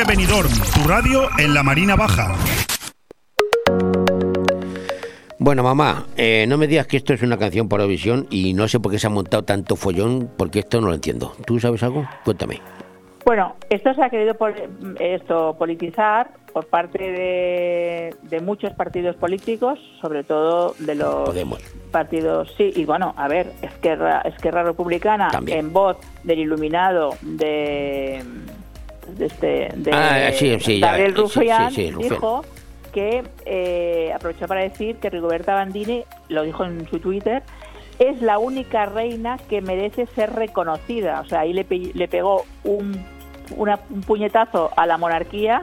Radio 4G Benidorm, tu radio en la Marina Baja. Bueno, mamá, eh, no me digas que esto es una canción para Eurovisión y no sé por qué se ha montado tanto follón, porque esto no lo entiendo. ¿Tú sabes algo? Cuéntame. Bueno, esto se ha querido pol- esto politizar por parte de, de muchos partidos políticos, sobre todo de los Podemos. partidos, sí, y bueno, a ver, Esquerra, Esquerra Republicana, También. en voz del iluminado de este de Ah, sí, sí, Gabriel Rufián, sí, sí, Rufián. dijo que eh, aprovechó para decir que Rigoberta Bandini, lo dijo en su Twitter, es la única reina que merece ser reconocida. O sea, ahí le, pe- le pegó un, una- un puñetazo a la monarquía.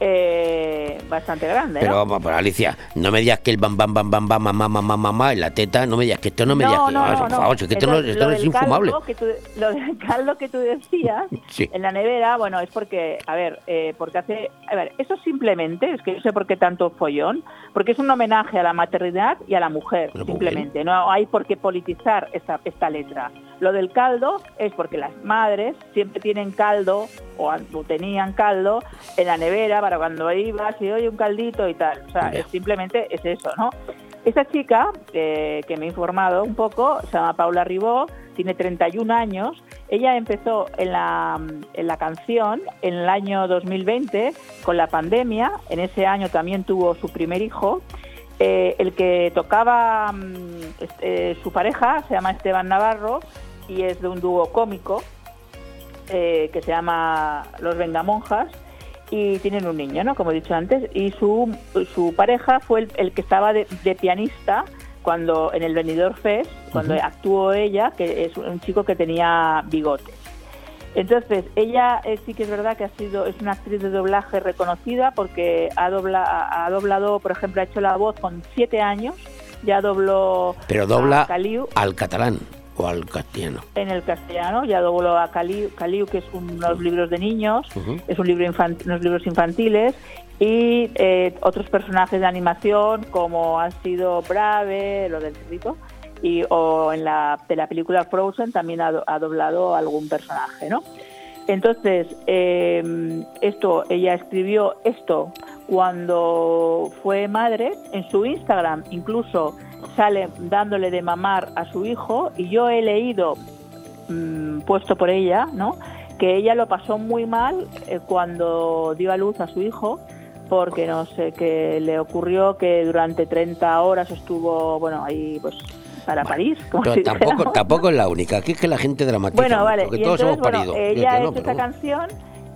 Eh, bastante grande. Pero ¿no? vamos, pero Alicia, no me digas que el bam bam bam bam bam mamá mamá mamá en la teta, no me digas que esto no me digas que por favor, si es que esto no, Entonces, esto lo no es infumable. caldo que tú- lo del caldo que tú decías Sí. en la nevera, bueno, es porque, a ver, eh, porque hace, a ver, eso simplemente, es que yo sé por qué tanto follón, porque es un homenaje a la maternidad y a la mujer, Pero, simplemente. No hay por qué politizar esta, esta letra. Lo del caldo es porque las madres siempre tienen caldo o tenían caldo en la nevera para cuando ibas y oye un caldito y tal. O sea, es simplemente es eso, ¿no? Esta chica, eh, que me he informado un poco, se llama Paula Ribó, tiene 31 años. Ella empezó en la, en la canción en el año 2020 con la pandemia. En ese año también tuvo su primer hijo. Eh, el que tocaba mm, este, su pareja se llama Esteban Navarro y es de un dúo cómico eh, que se llama Los Vengamonjas y tienen un niño, ¿no? Como he dicho antes, y su, su pareja fue el, el que estaba de, de pianista cuando en el Benidorm Fest, cuando actuó actuó ella, que es un chico que tenía bigote. Entonces, ella eh, sí que es verdad que ha sido es una actriz de doblaje reconocida porque ha, dobla, ha doblado, por ejemplo, ha hecho la voz con siete años, ya dobló Pero dobla Caliu al catalán o al castellano. en el castellano, ya dobló a Caliu, Caliu, que es unos libros de niños, es un libro infan- unos libros infantiles y eh, otros personajes de animación como han sido Brave, lo del cerrito, y o en la de la película Frozen también ha doblado algún personaje, ¿no? Entonces, eh, esto, ella escribió esto cuando fue madre, en su Instagram incluso sale dándole de mamar a su hijo y yo he leído, mm, puesto por ella, ¿no? que ella lo pasó muy mal eh, cuando dio a luz a su hijo porque no sé qué le ocurrió que durante 30 horas estuvo bueno ahí pues para París como Pero si tampoco, dijéramos. tampoco es la única, aquí es que la gente dramatiza. Bueno, vale. Porque Y todos entonces, hemos bueno, parido. ella ha no, hecho pero esta canción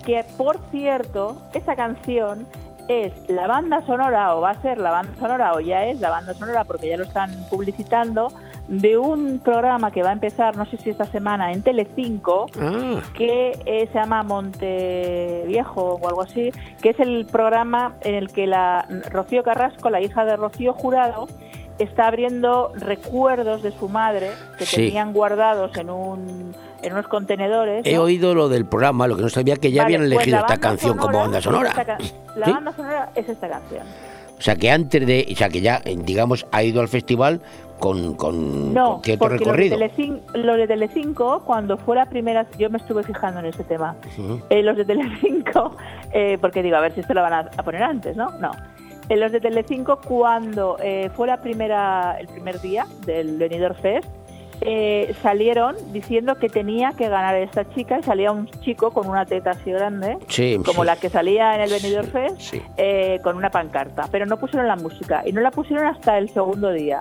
que, por cierto, esa canción es la banda sonora, o va a ser la banda sonora, o ya es la banda sonora, porque ya lo están publicitando, de un programa que va a empezar, no sé si esta semana, en Telecinco, Ah. que eh, se llama Monte Viejo o algo así, que es el programa en el que la Rocío Carrasco, la hija de Rocío Jurado, está abriendo recuerdos de su madre que Sí. tenían guardados en un en unos contenedores. He ¿no? oído lo del programa, lo que no sabía que ya Vale, habían pues elegido esta canción como banda sonora. esta La ¿Sí? banda sonora es esta canción. O sea, que antes de. O sea, que ya, eh, digamos, ha ido al festival con, con, No, con cierto porque lo de, recorrido. Telecin- lo de Telecinco, cuando fue la primera, yo me estuve fijando en ese tema. Eh, los de Telecinco, eh, porque digo, a ver si esto lo van a, a poner antes, ¿no? No. En los de Telecinco, cuando eh, fue la primera, el primer día del Benidorm Fest, eh, salieron diciendo que tenía que ganar esta chica y salía un chico con una teta así grande, Sí, como sí. la que salía en el Benidorm Fest, eh, con una pancarta, pero no pusieron la música y no la pusieron hasta el segundo día.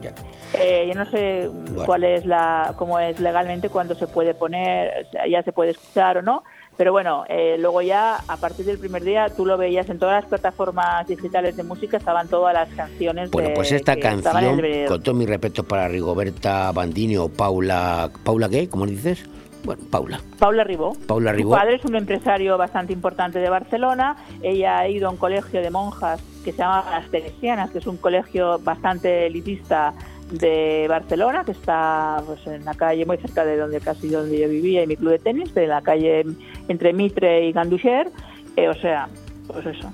Ya. Eh, yo no sé Bueno. cuál es la, cómo es legalmente cuando se puede poner, ya se puede escuchar o no, pero bueno, eh, luego ya a partir del primer día tú lo veías en todas las plataformas digitales de música, estaban todas las canciones. Bueno, de- pues esta canción, con todos mis respetos para Rigoberta Bandini o Paula. ¿Paula qué? ¿Cómo dices? Bueno, Paula. Paula Ribó. Paula Su Ribó. padre es un empresario bastante importante de Barcelona. Ella ha ido a un colegio de monjas que se llama Las Teresianas, que es un colegio bastante elitista de Barcelona, que está pues, en la calle muy cerca de donde casi donde yo vivía y mi club de tenis, de la calle entre Mitre y Ganduxer. Eh, o sea, pues eso.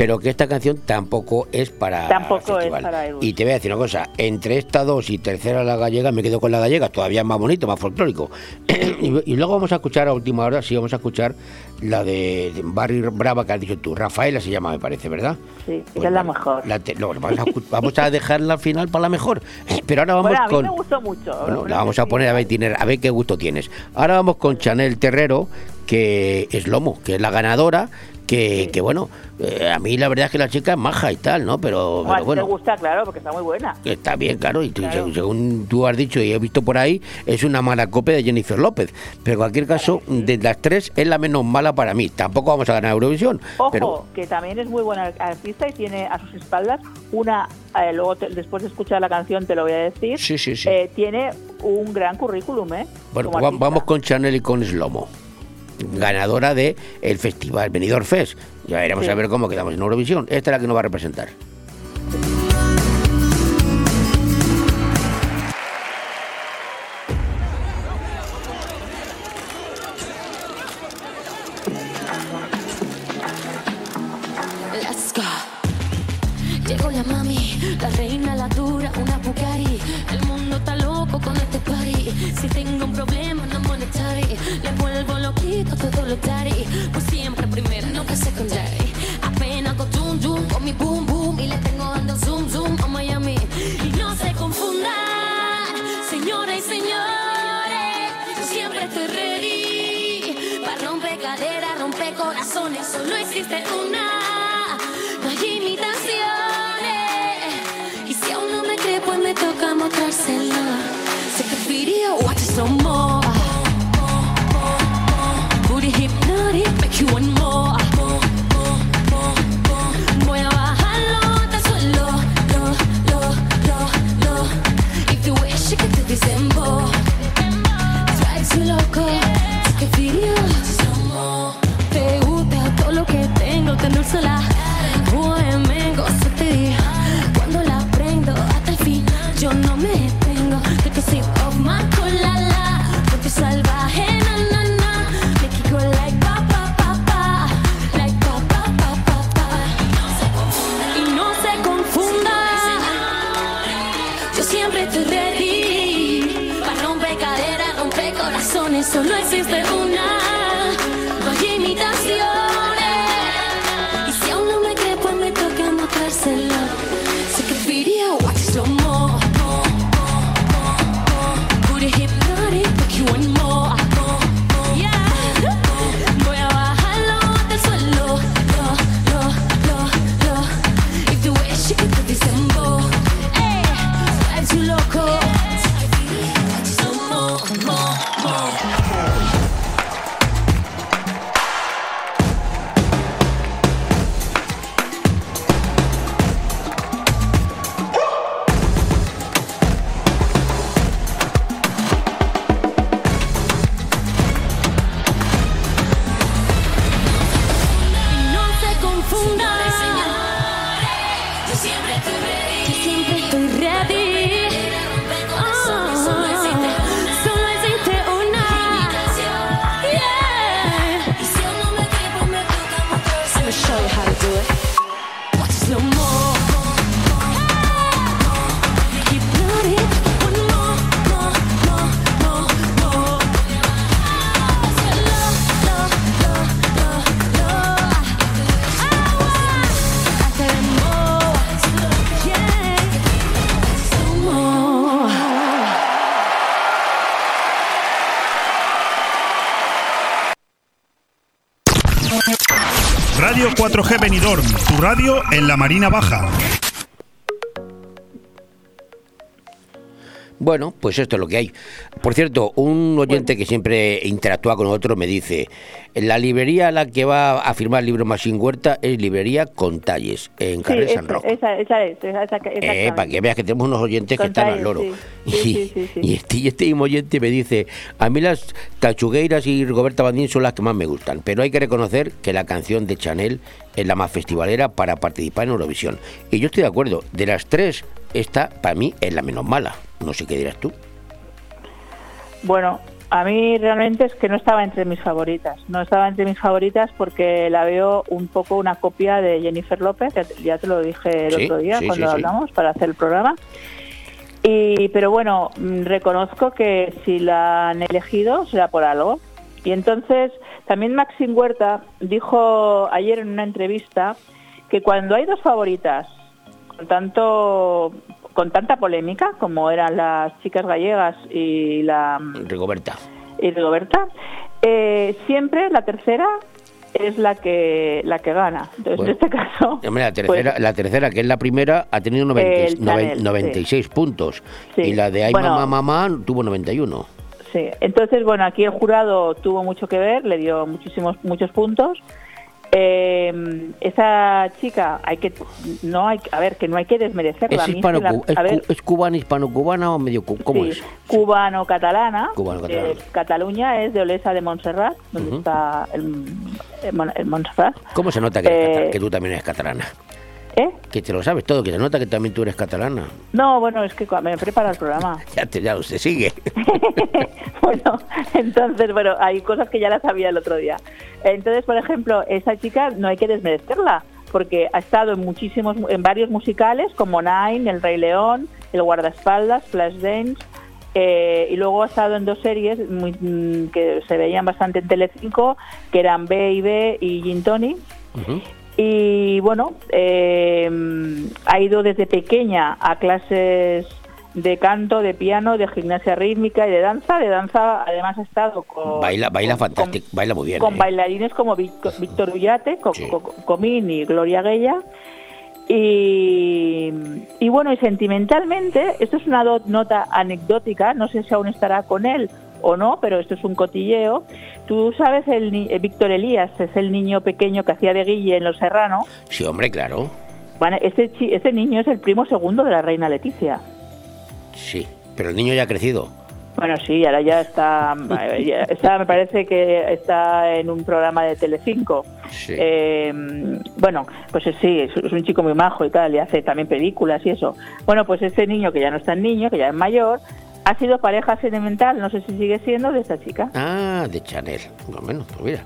Pero que esta canción tampoco es para. Tampoco es para. Y te voy a decir una cosa: entre esta dos y tercera la gallega, me quedo con la gallega, todavía más bonito, más folclórico. y, y luego vamos a escuchar a última hora, sí, vamos a escuchar la de Barry Brava que has dicho tú. Rafaela se llama, me parece, ¿verdad? Sí, Pues esa es la mejor. La te- no, vamos, a, vamos a dejarla al final para la mejor. Pero ahora vamos bueno, a mí con. me gustó mucho. Bueno, la vamos a poner a ver, a ver qué gusto tienes. Ahora vamos con Chanel Terrero, que es Lomo, que es la ganadora, que, que bueno, eh, a mí la verdad es que la chica es maja y tal, ¿no? Pero, Bueno, pero te gusta, claro, porque está muy buena. Está bien, claro, y Claro. según tú has dicho y he visto por ahí, es una mala copia de Jennifer López. Pero en cualquier caso, de las tres es la menos mala para mí. Tampoco vamos a ganar Eurovisión. Ojo, Pero que también es muy buena artista y tiene a sus espaldas una, eh, luego te- después de escuchar la canción te lo voy a decir, Sí, sí, sí. eh, tiene un gran currículum, ¿eh? bueno, va- artista. vamos con Chanel y con Slomo. Ganadora de el festival Benidorm Fest. Ya veremos Sí. a ver cómo quedamos en Eurovisión. Esta es la que nos va a representar. 4G Benidorm, tu radio en la Marina Baja. Bueno, pues esto es lo que hay. Por cierto, un oyente que siempre interactúa con nosotros me dice, la librería a la que va a firmar el libro Machín Huerta es librería Contalles, en Sí, Carrer San Roque. esa, esa es, esa, Eh, para que veas que tenemos unos oyentes que están al loro. Sí. Y, Sí, sí, sí, sí. y este, y este mismo oyente me dice, a mí las Tachugueiras y Rigoberta Bandín son las que más me gustan, pero hay que reconocer que la canción de Chanel es la más festivalera para participar en Eurovisión. Y yo estoy de acuerdo, de las tres, esta para mí es la menos mala. No sé qué dirás tú. Bueno, a mí realmente es que no estaba entre mis favoritas. No estaba entre mis favoritas porque la veo un poco una copia de Jennifer López, ya te, ya te lo dije el Sí, otro día sí, cuando sí, hablamos para hacer el programa. Y, pero bueno, mm, reconozco que si la han elegido será por algo. Y entonces también Maxim Huerta dijo ayer en una entrevista que cuando hay dos favoritas con tanto con tanta polémica como eran las chicas gallegas y la Rigoberta. y Rigoberta, Eh, siempre la tercera es la que la que gana. Entonces, Bueno. en este caso, la tercera, pues, la tercera, que es la primera, ha tenido 90 El noven- Chanel, 96 puntos. Sí. Y la de Ay Bueno. Mamá Mamá tuvo 91. sí. Entonces, bueno, aquí el jurado tuvo mucho que ver, le dio muchísimos muchos puntos. Eh, esa chica hay que no hay a ver que no hay que desmerecerla ¿Es, A mí hispano, que la- es, a ver, cu- es cubana, o medio ¿Cómo sí, es? cubano-catalana. Cubano-catalana. Eh, Cataluña es de Olesa de Montserrat, donde está el, el Mon- el Montserrat. ¿Cómo se nota que, Eh, que tú también eres catalana? ¿Eh? Que te lo sabes todo, que se nota que también tú eres catalana. No, bueno, es que me prepara el programa. Ya, te, ya se sigue. bueno, entonces, bueno, hay cosas que ya las sabía el otro día. Entonces, por ejemplo, esa chica no hay que desmerecerla, porque ha estado en muchísimos, en varios musicales como Nine, El Rey León, El Guardaespaldas, Flashdance, eh, y luego ha estado en dos series muy- mm, que se veían bastante en Telecinco, que eran B y B y Gin Tony. Y bueno, eh, ha ido desde pequeña a clases de canto, de piano, de gimnasia rítmica y de danza. De danza, además, ha estado con, Baila, baila fantástico, baila muy bien. con ¿eh? bailarines como Víctor Ullate, Co- Co- Comín y Gloria Guella. Y, y bueno, y sentimentalmente, esto es una nota anecdótica, no sé si aún estará con él o no, pero esto es un cotilleo. Tú sabes, el ni- eh, Víctor Elías es el niño pequeño que hacía de Guille en Los Serrano. Sí, hombre, claro. Bueno, ese, ese niño es el primo segundo de la reina Leticia. Sí. Pero el niño ya ha crecido. Bueno, sí, ahora ya está, eh, ya está, me parece que está en un programa de Telecinco. Eh, bueno, pues sí, es, un chico muy majo y tal, y hace también películas y eso. Bueno, pues este niño, que ya no es tan niño, que ya es mayor, ha sido pareja sentimental, no sé si sigue siendo, de esta chica. Ah, de Chanel. Bueno, pues mira,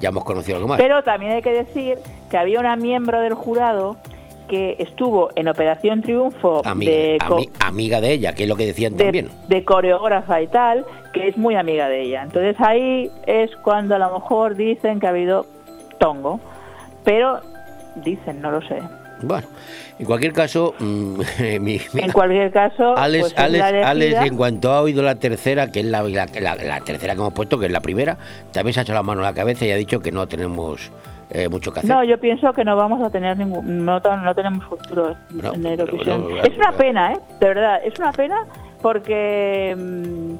ya hemos conocido algo más. Pero también hay que decir que había una miembro del jurado que estuvo en Operación Triunfo Amiga, de, ami- amiga de ella, que es lo que decían de, también. de coreógrafa y tal, que es muy amiga de ella. Entonces ahí es cuando a lo mejor dicen que ha habido tongo, pero dicen, no lo sé. Bueno, en cualquier caso, mm, mi- En cualquier caso, Alex, pues es Alex, elegida. Alex, en cuanto ha oído la tercera, que es la, la- la- la tercera que hemos puesto, que es la primera, también se ha hecho la mano a la cabeza y ha dicho que no tenemos eh, mucho que hacer. No, yo pienso que no vamos a tener ningún, no, no tenemos futuro No, en Eurovisión. no, es una pena, ¿eh? De verdad, es una pena porque mm,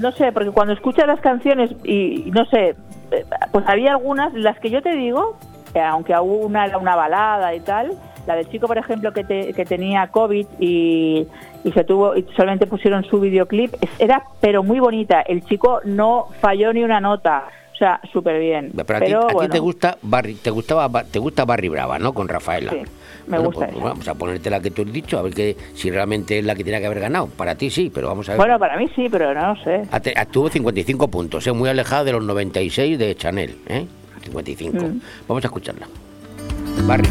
no sé, porque cuando escuchas las canciones y y no sé, eh, pues había algunas, las que yo te digo, que aunque una era una balada y tal, la del chico, por ejemplo, que, te- que tenía COVID y, y se tuvo y solamente pusieron su videoclip, era pero muy bonita. El chico no falló ni una nota, o sea, súper bien. Pero a ti, Pero a ti bueno. te gusta Barry, te gustaba Ba- te gusta Barry Brava, ¿no? Con Rafaela. Sí, me Bueno, gusta pues, vamos a ponerte la que tú has dicho, a ver que si realmente es la que tenía que haber ganado. Para ti sí, pero vamos a ver. Bueno, para mí sí, pero no sé. Tuvo 55 puntos, ¿eh? muy alejada de los 96 de Chanel, ¿eh? 55. Mm. Vamos a escucharla. Barry.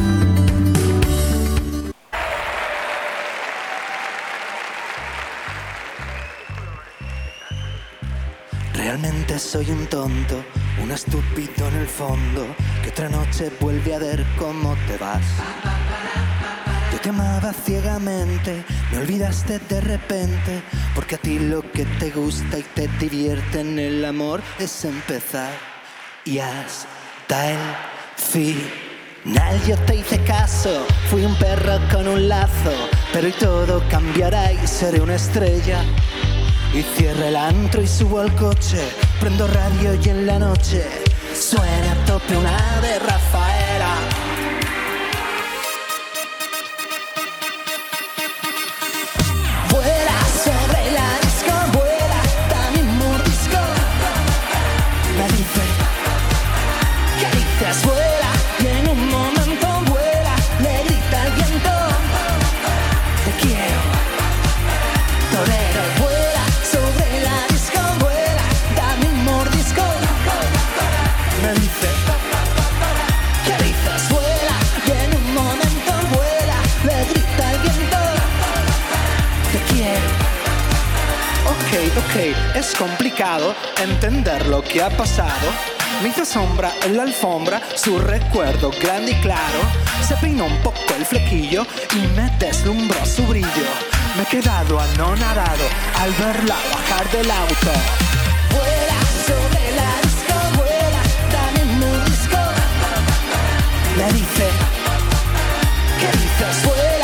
Realmente soy un tonto, un estúpido en el fondo, que otra noche vuelve a ver cómo te vas. Yo te amaba ciegamente, me olvidaste de repente, porque a ti lo que te gusta y te divierte en el amor es empezar. Y hasta el final yo te hice caso, fui un perro con un lazo, pero hoy todo cambiará y seré una estrella. Y cierro el antro y subo al coche, prendo radio y en la noche suena a tope una de Rafaela. ok, es complicado entender lo que ha pasado. Me hizo sombra en la alfombra, su recuerdo grande y claro. Se peinó un poco el flequillo y me deslumbró su brillo. Me he quedado anonadado al verla bajar del auto. Vuela sobre la disco, vuela tan en mi disco. Me dice, ¿qué dices? Vuela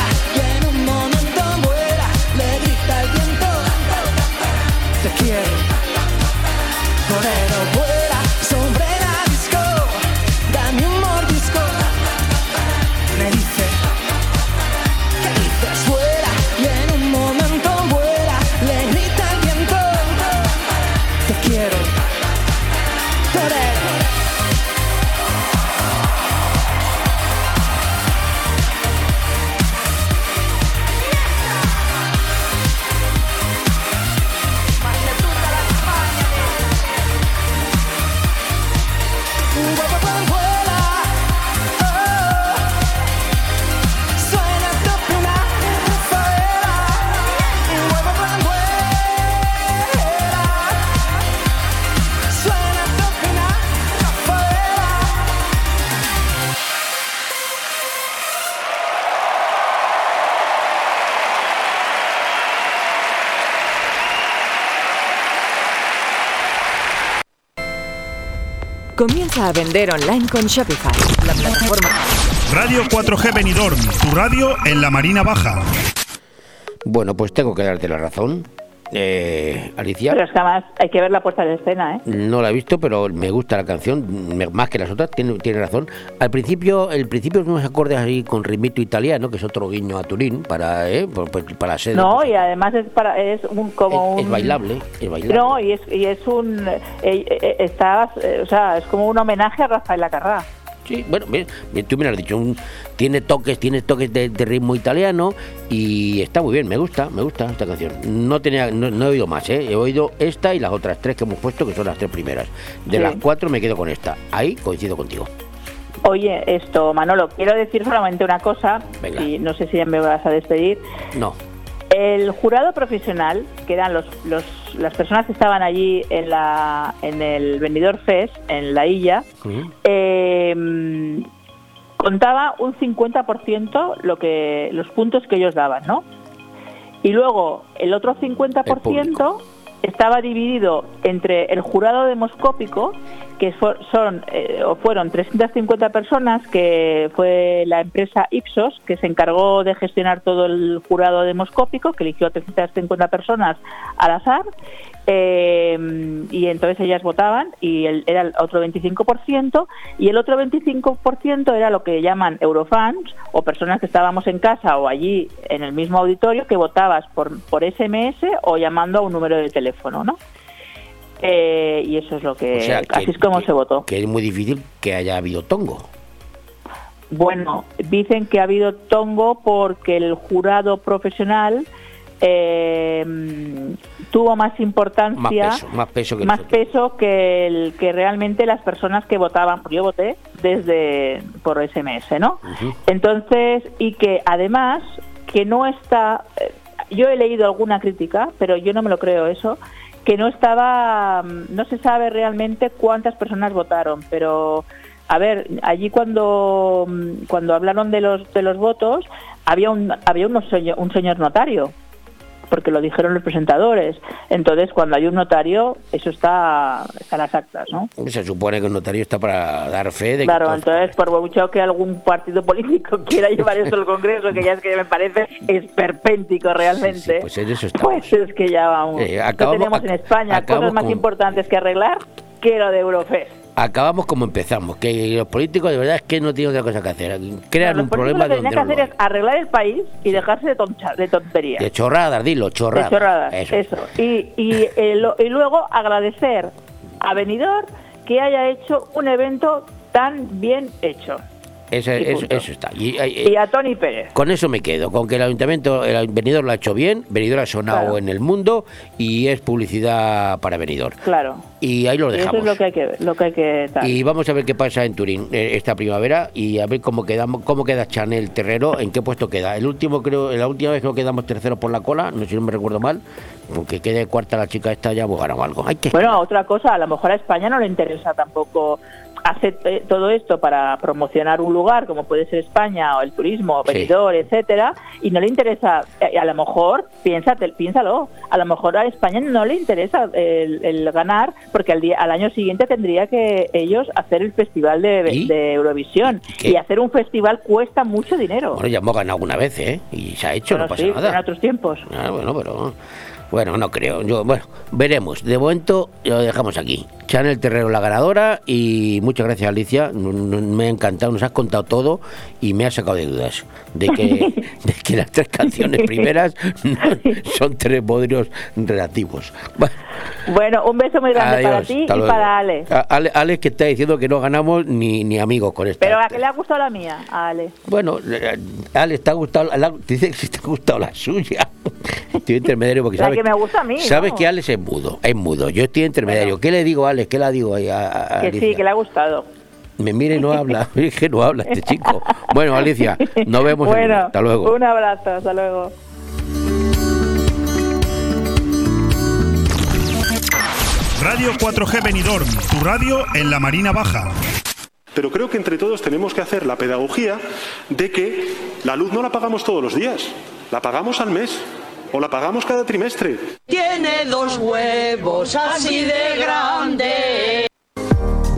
Comienza a vender online con Shopify, la plataforma Radio 4G Benidorm, tu radio en la Marina Baja. Bueno, pues tengo que darte la razón. Eh, Alicia, Pero es que además hay que ver la puesta de escena, ¿eh? no la he visto, pero me gusta la canción, me- más que las otras, tiene, tiene razón. Al principio, el principio es unos acordes ahí con ritmito italiano, que es otro guiño a Turín, para, eh, pues, pues, para ser... No, y además es para es un como es un bailable, es bailable. No, y es y es un eh, eh, está eh, o sea, es como un homenaje a Rafael Lacarrá. Sí, bueno, bien, bien, tú me lo has dicho, un- tiene toques, tiene toques de, de ritmo italiano y está muy bien, me gusta, me gusta esta canción. No tenía, no, no he oído más, ¿eh? he oído esta y las otras tres que hemos puesto, que son las tres primeras. De Sí. las cuatro me quedo con esta. Ahí coincido contigo. Oye, esto, Manolo, quiero decir solamente una cosa, Venga. y no sé si ya me vas a despedir. No. El jurado profesional, que eran los, los, las personas que estaban allí en, la, en el Vendidor Fest, en la Illa, eh, contaba un 50% lo que, los puntos que ellos daban, ¿no? Y luego el otro 50% estaba dividido entre el jurado demoscópico, que son eh, o fueron 350 personas, que fue la empresa Ipsos, que se encargó de gestionar todo el jurado demoscópico, que eligió a 350 personas al azar, eh, y entonces ellas votaban y era el otro 25% y el otro 25% era lo que llaman eurofans o personas que estábamos en casa o allí en el mismo auditorio que votabas por, por SMS o llamando a un número de teléfono, ¿no? Eh, y eso es lo que, O sea, que- así es como se votó. Que es muy difícil que haya habido tongo. Bueno, dicen que ha habido tongo porque el jurado profesional eh, tuvo más importancia, Más peso, más peso que más nosotros. peso que, el, que realmente las personas que votaban, yo voté desde por SMS, ¿no? Entonces, y que además que no está, eh, yo he leído alguna crítica, pero yo no me lo creo eso, que no estaba, mm, no se sabe realmente cuántas personas votaron, pero a ver, allí cuando mm, cuando hablaron de los de los votos había un había unos un señor notario porque lo dijeron los presentadores. Entonces, cuando hay un notario, eso está, está en las actas, ¿no? Se supone que un notario está para dar fe de Claro, que entonces, por mucho que algún partido político quiera llevar eso al Congreso, que ya es que me parece esperpéntico realmente, pues en eso está. pues es que ya vamos. Eh, No acabamos- tenemos en España cosas más con- importantes que arreglar que lo de Eurofest. Acabamos como empezamos, que los políticos de verdad es que no tienen otra cosa que hacer. Crean un problema lo que donde que no hacer es arreglar el país y dejarse de, toncha- de tonterías. De chorradas, dilo, chorradas. De chorradas, Eso. eso. Y, y, eh, lo- y luego agradecer a Benidorm que haya hecho un evento tan bien hecho. Eso, Y eso, eso está. Y, eh, Y a Tony Pérez. Con eso me quedo, con que el ayuntamiento, el venidor lo ha hecho bien, venidor ha sonado Claro. en el mundo y es publicidad para venidor. Claro. Y ahí lo Y eso dejamos. es lo que hay que ver, lo que hay que tal. Y vamos a ver qué pasa en Turín eh, esta primavera y a ver cómo quedamos, cómo queda Chanel Terrero, en qué puesto queda. El último creo, la última vez que quedamos terceros por la cola, no sé si no me recuerdo mal, aunque quede cuarta la chica esta ya ganado algo. Hay que Bueno, otra cosa, a lo mejor a España no le interesa tampoco hacer eh, todo esto para promocionar un lugar como puede ser España o el turismo, Sí. Benidorm, etcétera, y no le interesa, eh, a lo mejor, piénsate, piénsalo, a lo mejor a España no le interesa el, el ganar porque al, día, al año siguiente tendría que ellos hacer el festival de, de Eurovisión. ¿Qué? Y hacer un festival cuesta mucho dinero. Bueno, ya hemos ganado alguna vez, ¿eh? Y se ha hecho, Bueno, no pasa sí, nada. en otros tiempos. Ah, bueno, pero. Bueno, no creo. Yo, bueno, veremos. De momento lo dejamos aquí. Chanel Terrero la ganadora y muchas gracias Alicia. Me ha encantado, nos has contado todo y me has sacado de dudas de que, de que las tres canciones primeras son tres bodrios relativos. Bueno, Bueno, un beso muy grande para ti y para Ale. A- Ale, Ale que está diciendo que no ganamos ni, ni amigos con esto. Pero a que le ha gustado la mía, a Ale. Bueno, eh, Ale, ¿te ha gustado? la- dice que te ha gustado la suya. Estoy intermediario porque La sabes que me gusta a mí, Sabes que Alex es mudo, es mudo. Yo estoy intermediario. ¿Qué le digo a Alex? ¿Qué le digo ahí a, a- Que Alicia? sí, que le ha gustado. Me mira y no habla. Es que no habla este chico. Bueno, Alicia, nos vemos. en- Bueno, Hasta luego. Un abrazo, hasta luego. Radio 4G Benidorm, tu radio en la Marina Baja. Pero creo que entre todos tenemos que hacer la pedagogía de que la luz no la pagamos todos los días, la pagamos al mes o la pagamos cada trimestre. Tiene dos huevos así de grande.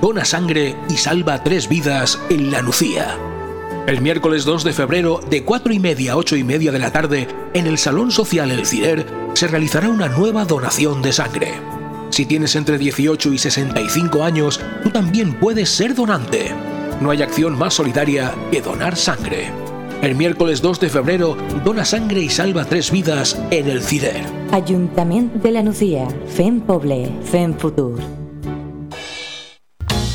Dona sangre y salva tres vidas en La Lucía. El miércoles 2 de febrero, de 4 y media a 8 y media de la tarde, en el Salón Social El Cider, se realizará una nueva donación de sangre. Si tienes entre 18 y 65 años, tú también puedes ser donante. No hay acción más solidaria que donar sangre. El miércoles 2 de febrero, dona sangre y salva tres vidas en el Cider. Ayuntamiento de la Nucía. Fem Poble. Fem Futur.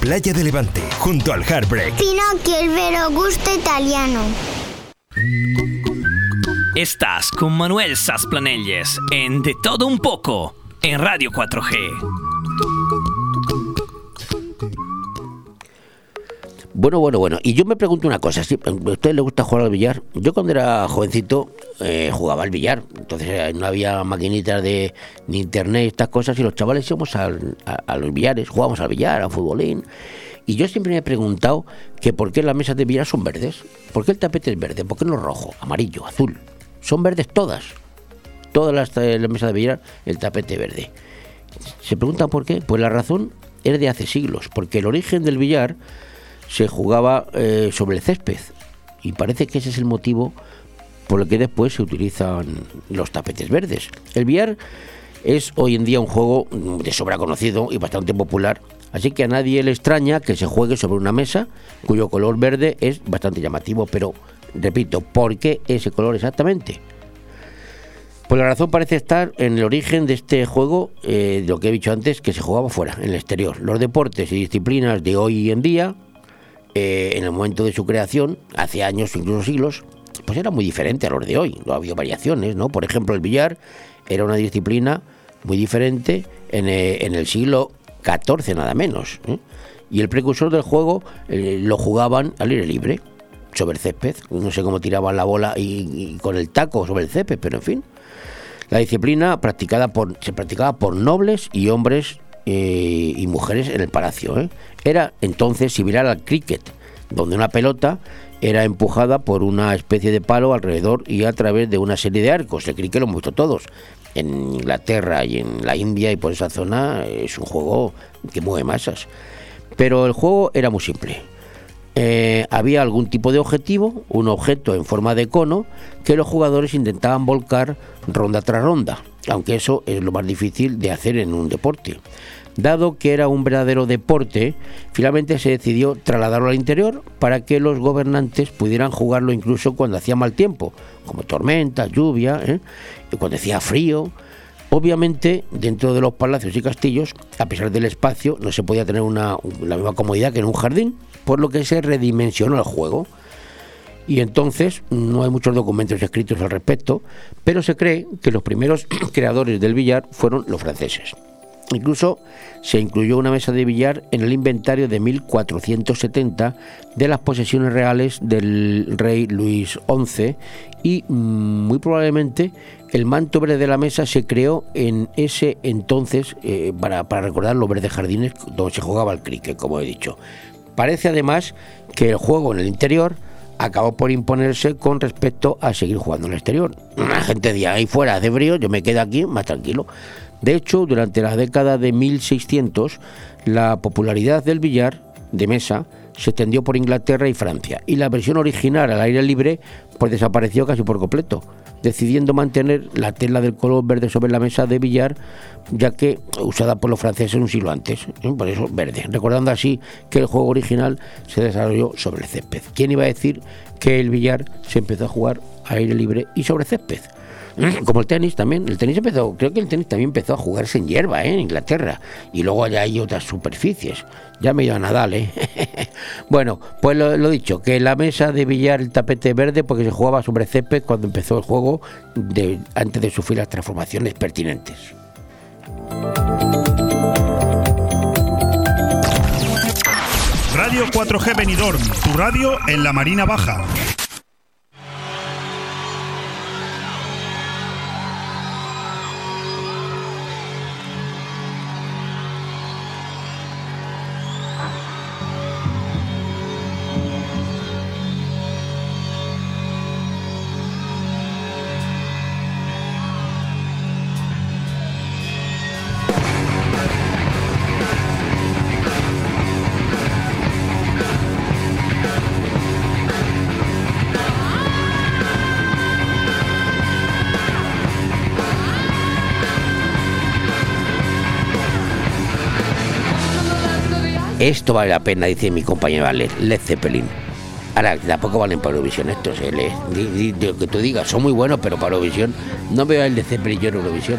Playa de Levante, junto al Heartbreak. Pinocchio, el vero gusto italiano. Estás con Manuel Sasplanelles en De Todo Un Poco en Radio 4G. Bueno, bueno, bueno. Y yo me pregunto una cosa. ¿sí? ¿A usted le gusta jugar al billar? Yo cuando era jovencito eh, jugaba al billar. Entonces eh, no había maquinitas de, ni internet estas cosas. Y los chavales íbamos a, los billares, jugábamos al billar, al futbolín. Y yo siempre me he preguntado que por qué las mesas de billar son verdes. ¿Por qué el tapete es verde? ¿Por qué no rojo, amarillo, azul? Son verdes todas. Todas las, eh, las mesas de billar, el tapete verde. ¿Se preguntan por qué? Pues la razón es de hace siglos. Porque el origen del billar se jugaba eh, sobre el césped. Y parece que ese es el motivo por el que después se utilizan los tapetes verdes. El billar es hoy en día un juego de sobra conocido y bastante popular. Así que a nadie le extraña que se juegue sobre una mesa cuyo color verde es bastante llamativo. Pero, repito, ¿por qué ese color exactamente? Pues la razón parece estar en el origen de este juego, eh, de lo que he dicho antes, que se jugaba fuera, en el exterior. Los deportes y disciplinas de hoy en día eh, en el momento de su creación, hace años, incluso siglos, pues era muy diferente a los de hoy. No había variaciones, ¿no? Por ejemplo, el billar era una disciplina muy diferente en, eh, el siglo XIV, nada menos. ¿eh? Y el precursor del juego lo jugaban al aire libre, sobre el césped. No sé cómo tiraban la bola y, y con el taco sobre el césped, pero en fin. La disciplina practicada por, se practicaba por nobles y hombres eh, y mujeres en el palacio. ¿eh? Era entonces similar al cricket, donde una pelota era empujada por una especie de palo alrededor y a través de una serie de arcos. El cricket lo hemos visto todos. En Inglaterra y en la India y por esa zona es un juego que mueve masas. Pero el juego era muy simple. Eh, había algún tipo de objetivo, un objeto en forma de cono, que los jugadores intentaban volcar ronda tras ronda. aunque eso es lo más difícil de hacer en un deporte. Dado que era un verdadero deporte, finalmente se decidió trasladarlo al interior para que los gobernantes pudieran jugarlo incluso cuando hacía mal tiempo, como tormenta, lluvia, ¿eh? cuando hacía frío. Obviamente, dentro de los palacios y castillos, a pesar del espacio, no se podía tener la misma comodidad que en un jardín, por lo que se redimensionó el juego. Y entonces no hay muchos documentos escritos al respecto, pero se cree que los primeros creadores del billar fueron los franceses. Incluso se incluyó una mesa de billar en el inventario de 1470 de las posesiones reales del rey Luis XI y mm, muy probablemente el manto verde de la mesa se creó en ese entonces eh, para, recordar los verdes jardines donde se jugaba el cricket, como he dicho. Parece además que el juego en el interior acabó por imponerse con respecto a seguir jugando en el exterior. La gente de ahí fuera hace frío, yo me quedo aquí más tranquilo. De hecho, durante la década de 1600, la popularidad del billar de mesa se extendió por Inglaterra y Francia, y la versión original al aire libre pues desapareció casi por completo, decidiendo mantener la tela del color verde sobre la mesa de billar, ya que usada por los franceses un siglo antes, ¿eh? por eso verde, recordando así que el juego original se desarrolló sobre césped. ¿Quién iba a decir que el billar se empezó a jugar al aire libre y sobre césped? Como el tenis también. El tenis empezó, creo que el tenis también empezó a jugarse en hierba, ¿eh? en Inglaterra. Y luego allá hay otras superficies. Ya me ido a Nadal, ¿eh? bueno, pues lo, lo dicho, que la mesa de billar el tapete verde porque se jugaba sobre césped cuando empezó el juego antes de sufrir las transformaciones pertinentes. Radio 4G Benidorm, tu radio en la Marina Baja. Esto vale la pena, dice mi compañero Led, Led Zeppelin. Ahora, tampoco valen para Eurovisión estos, eh, Led. Que tú digas, son muy buenos, pero para Eurovisión no veo el de Zeppelin yo en Eurovisión.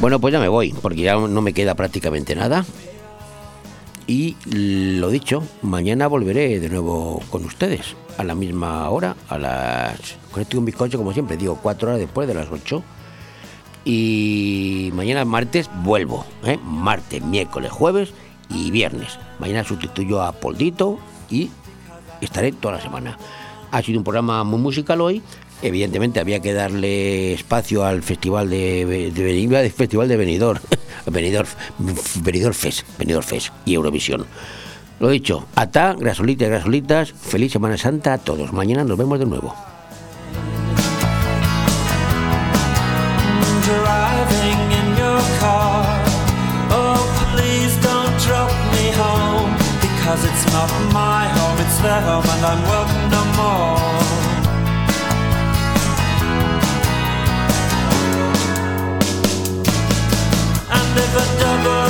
Bueno, pues ya me voy, porque ya no me queda prácticamente nada. Y lo dicho, mañana volveré de nuevo con ustedes, a la misma hora, a las... Con y un bizcocho, como siempre, digo, cuatro horas después de las ocho. Y mañana martes vuelvo, ¿eh? martes, miércoles, jueves y viernes. Mañana sustituyo a Poldito y estaré toda la semana. Ha sido un programa muy musical hoy. Evidentemente había que darle espacio al festival de, de, de, festival de Benidorm, Benidorm, Benidorm Fest, Benidorm Fest y Eurovisión. Lo dicho, ata, grasolitas, grasolitas, feliz Semana Santa a todos. Mañana nos vemos de nuevo. And if a double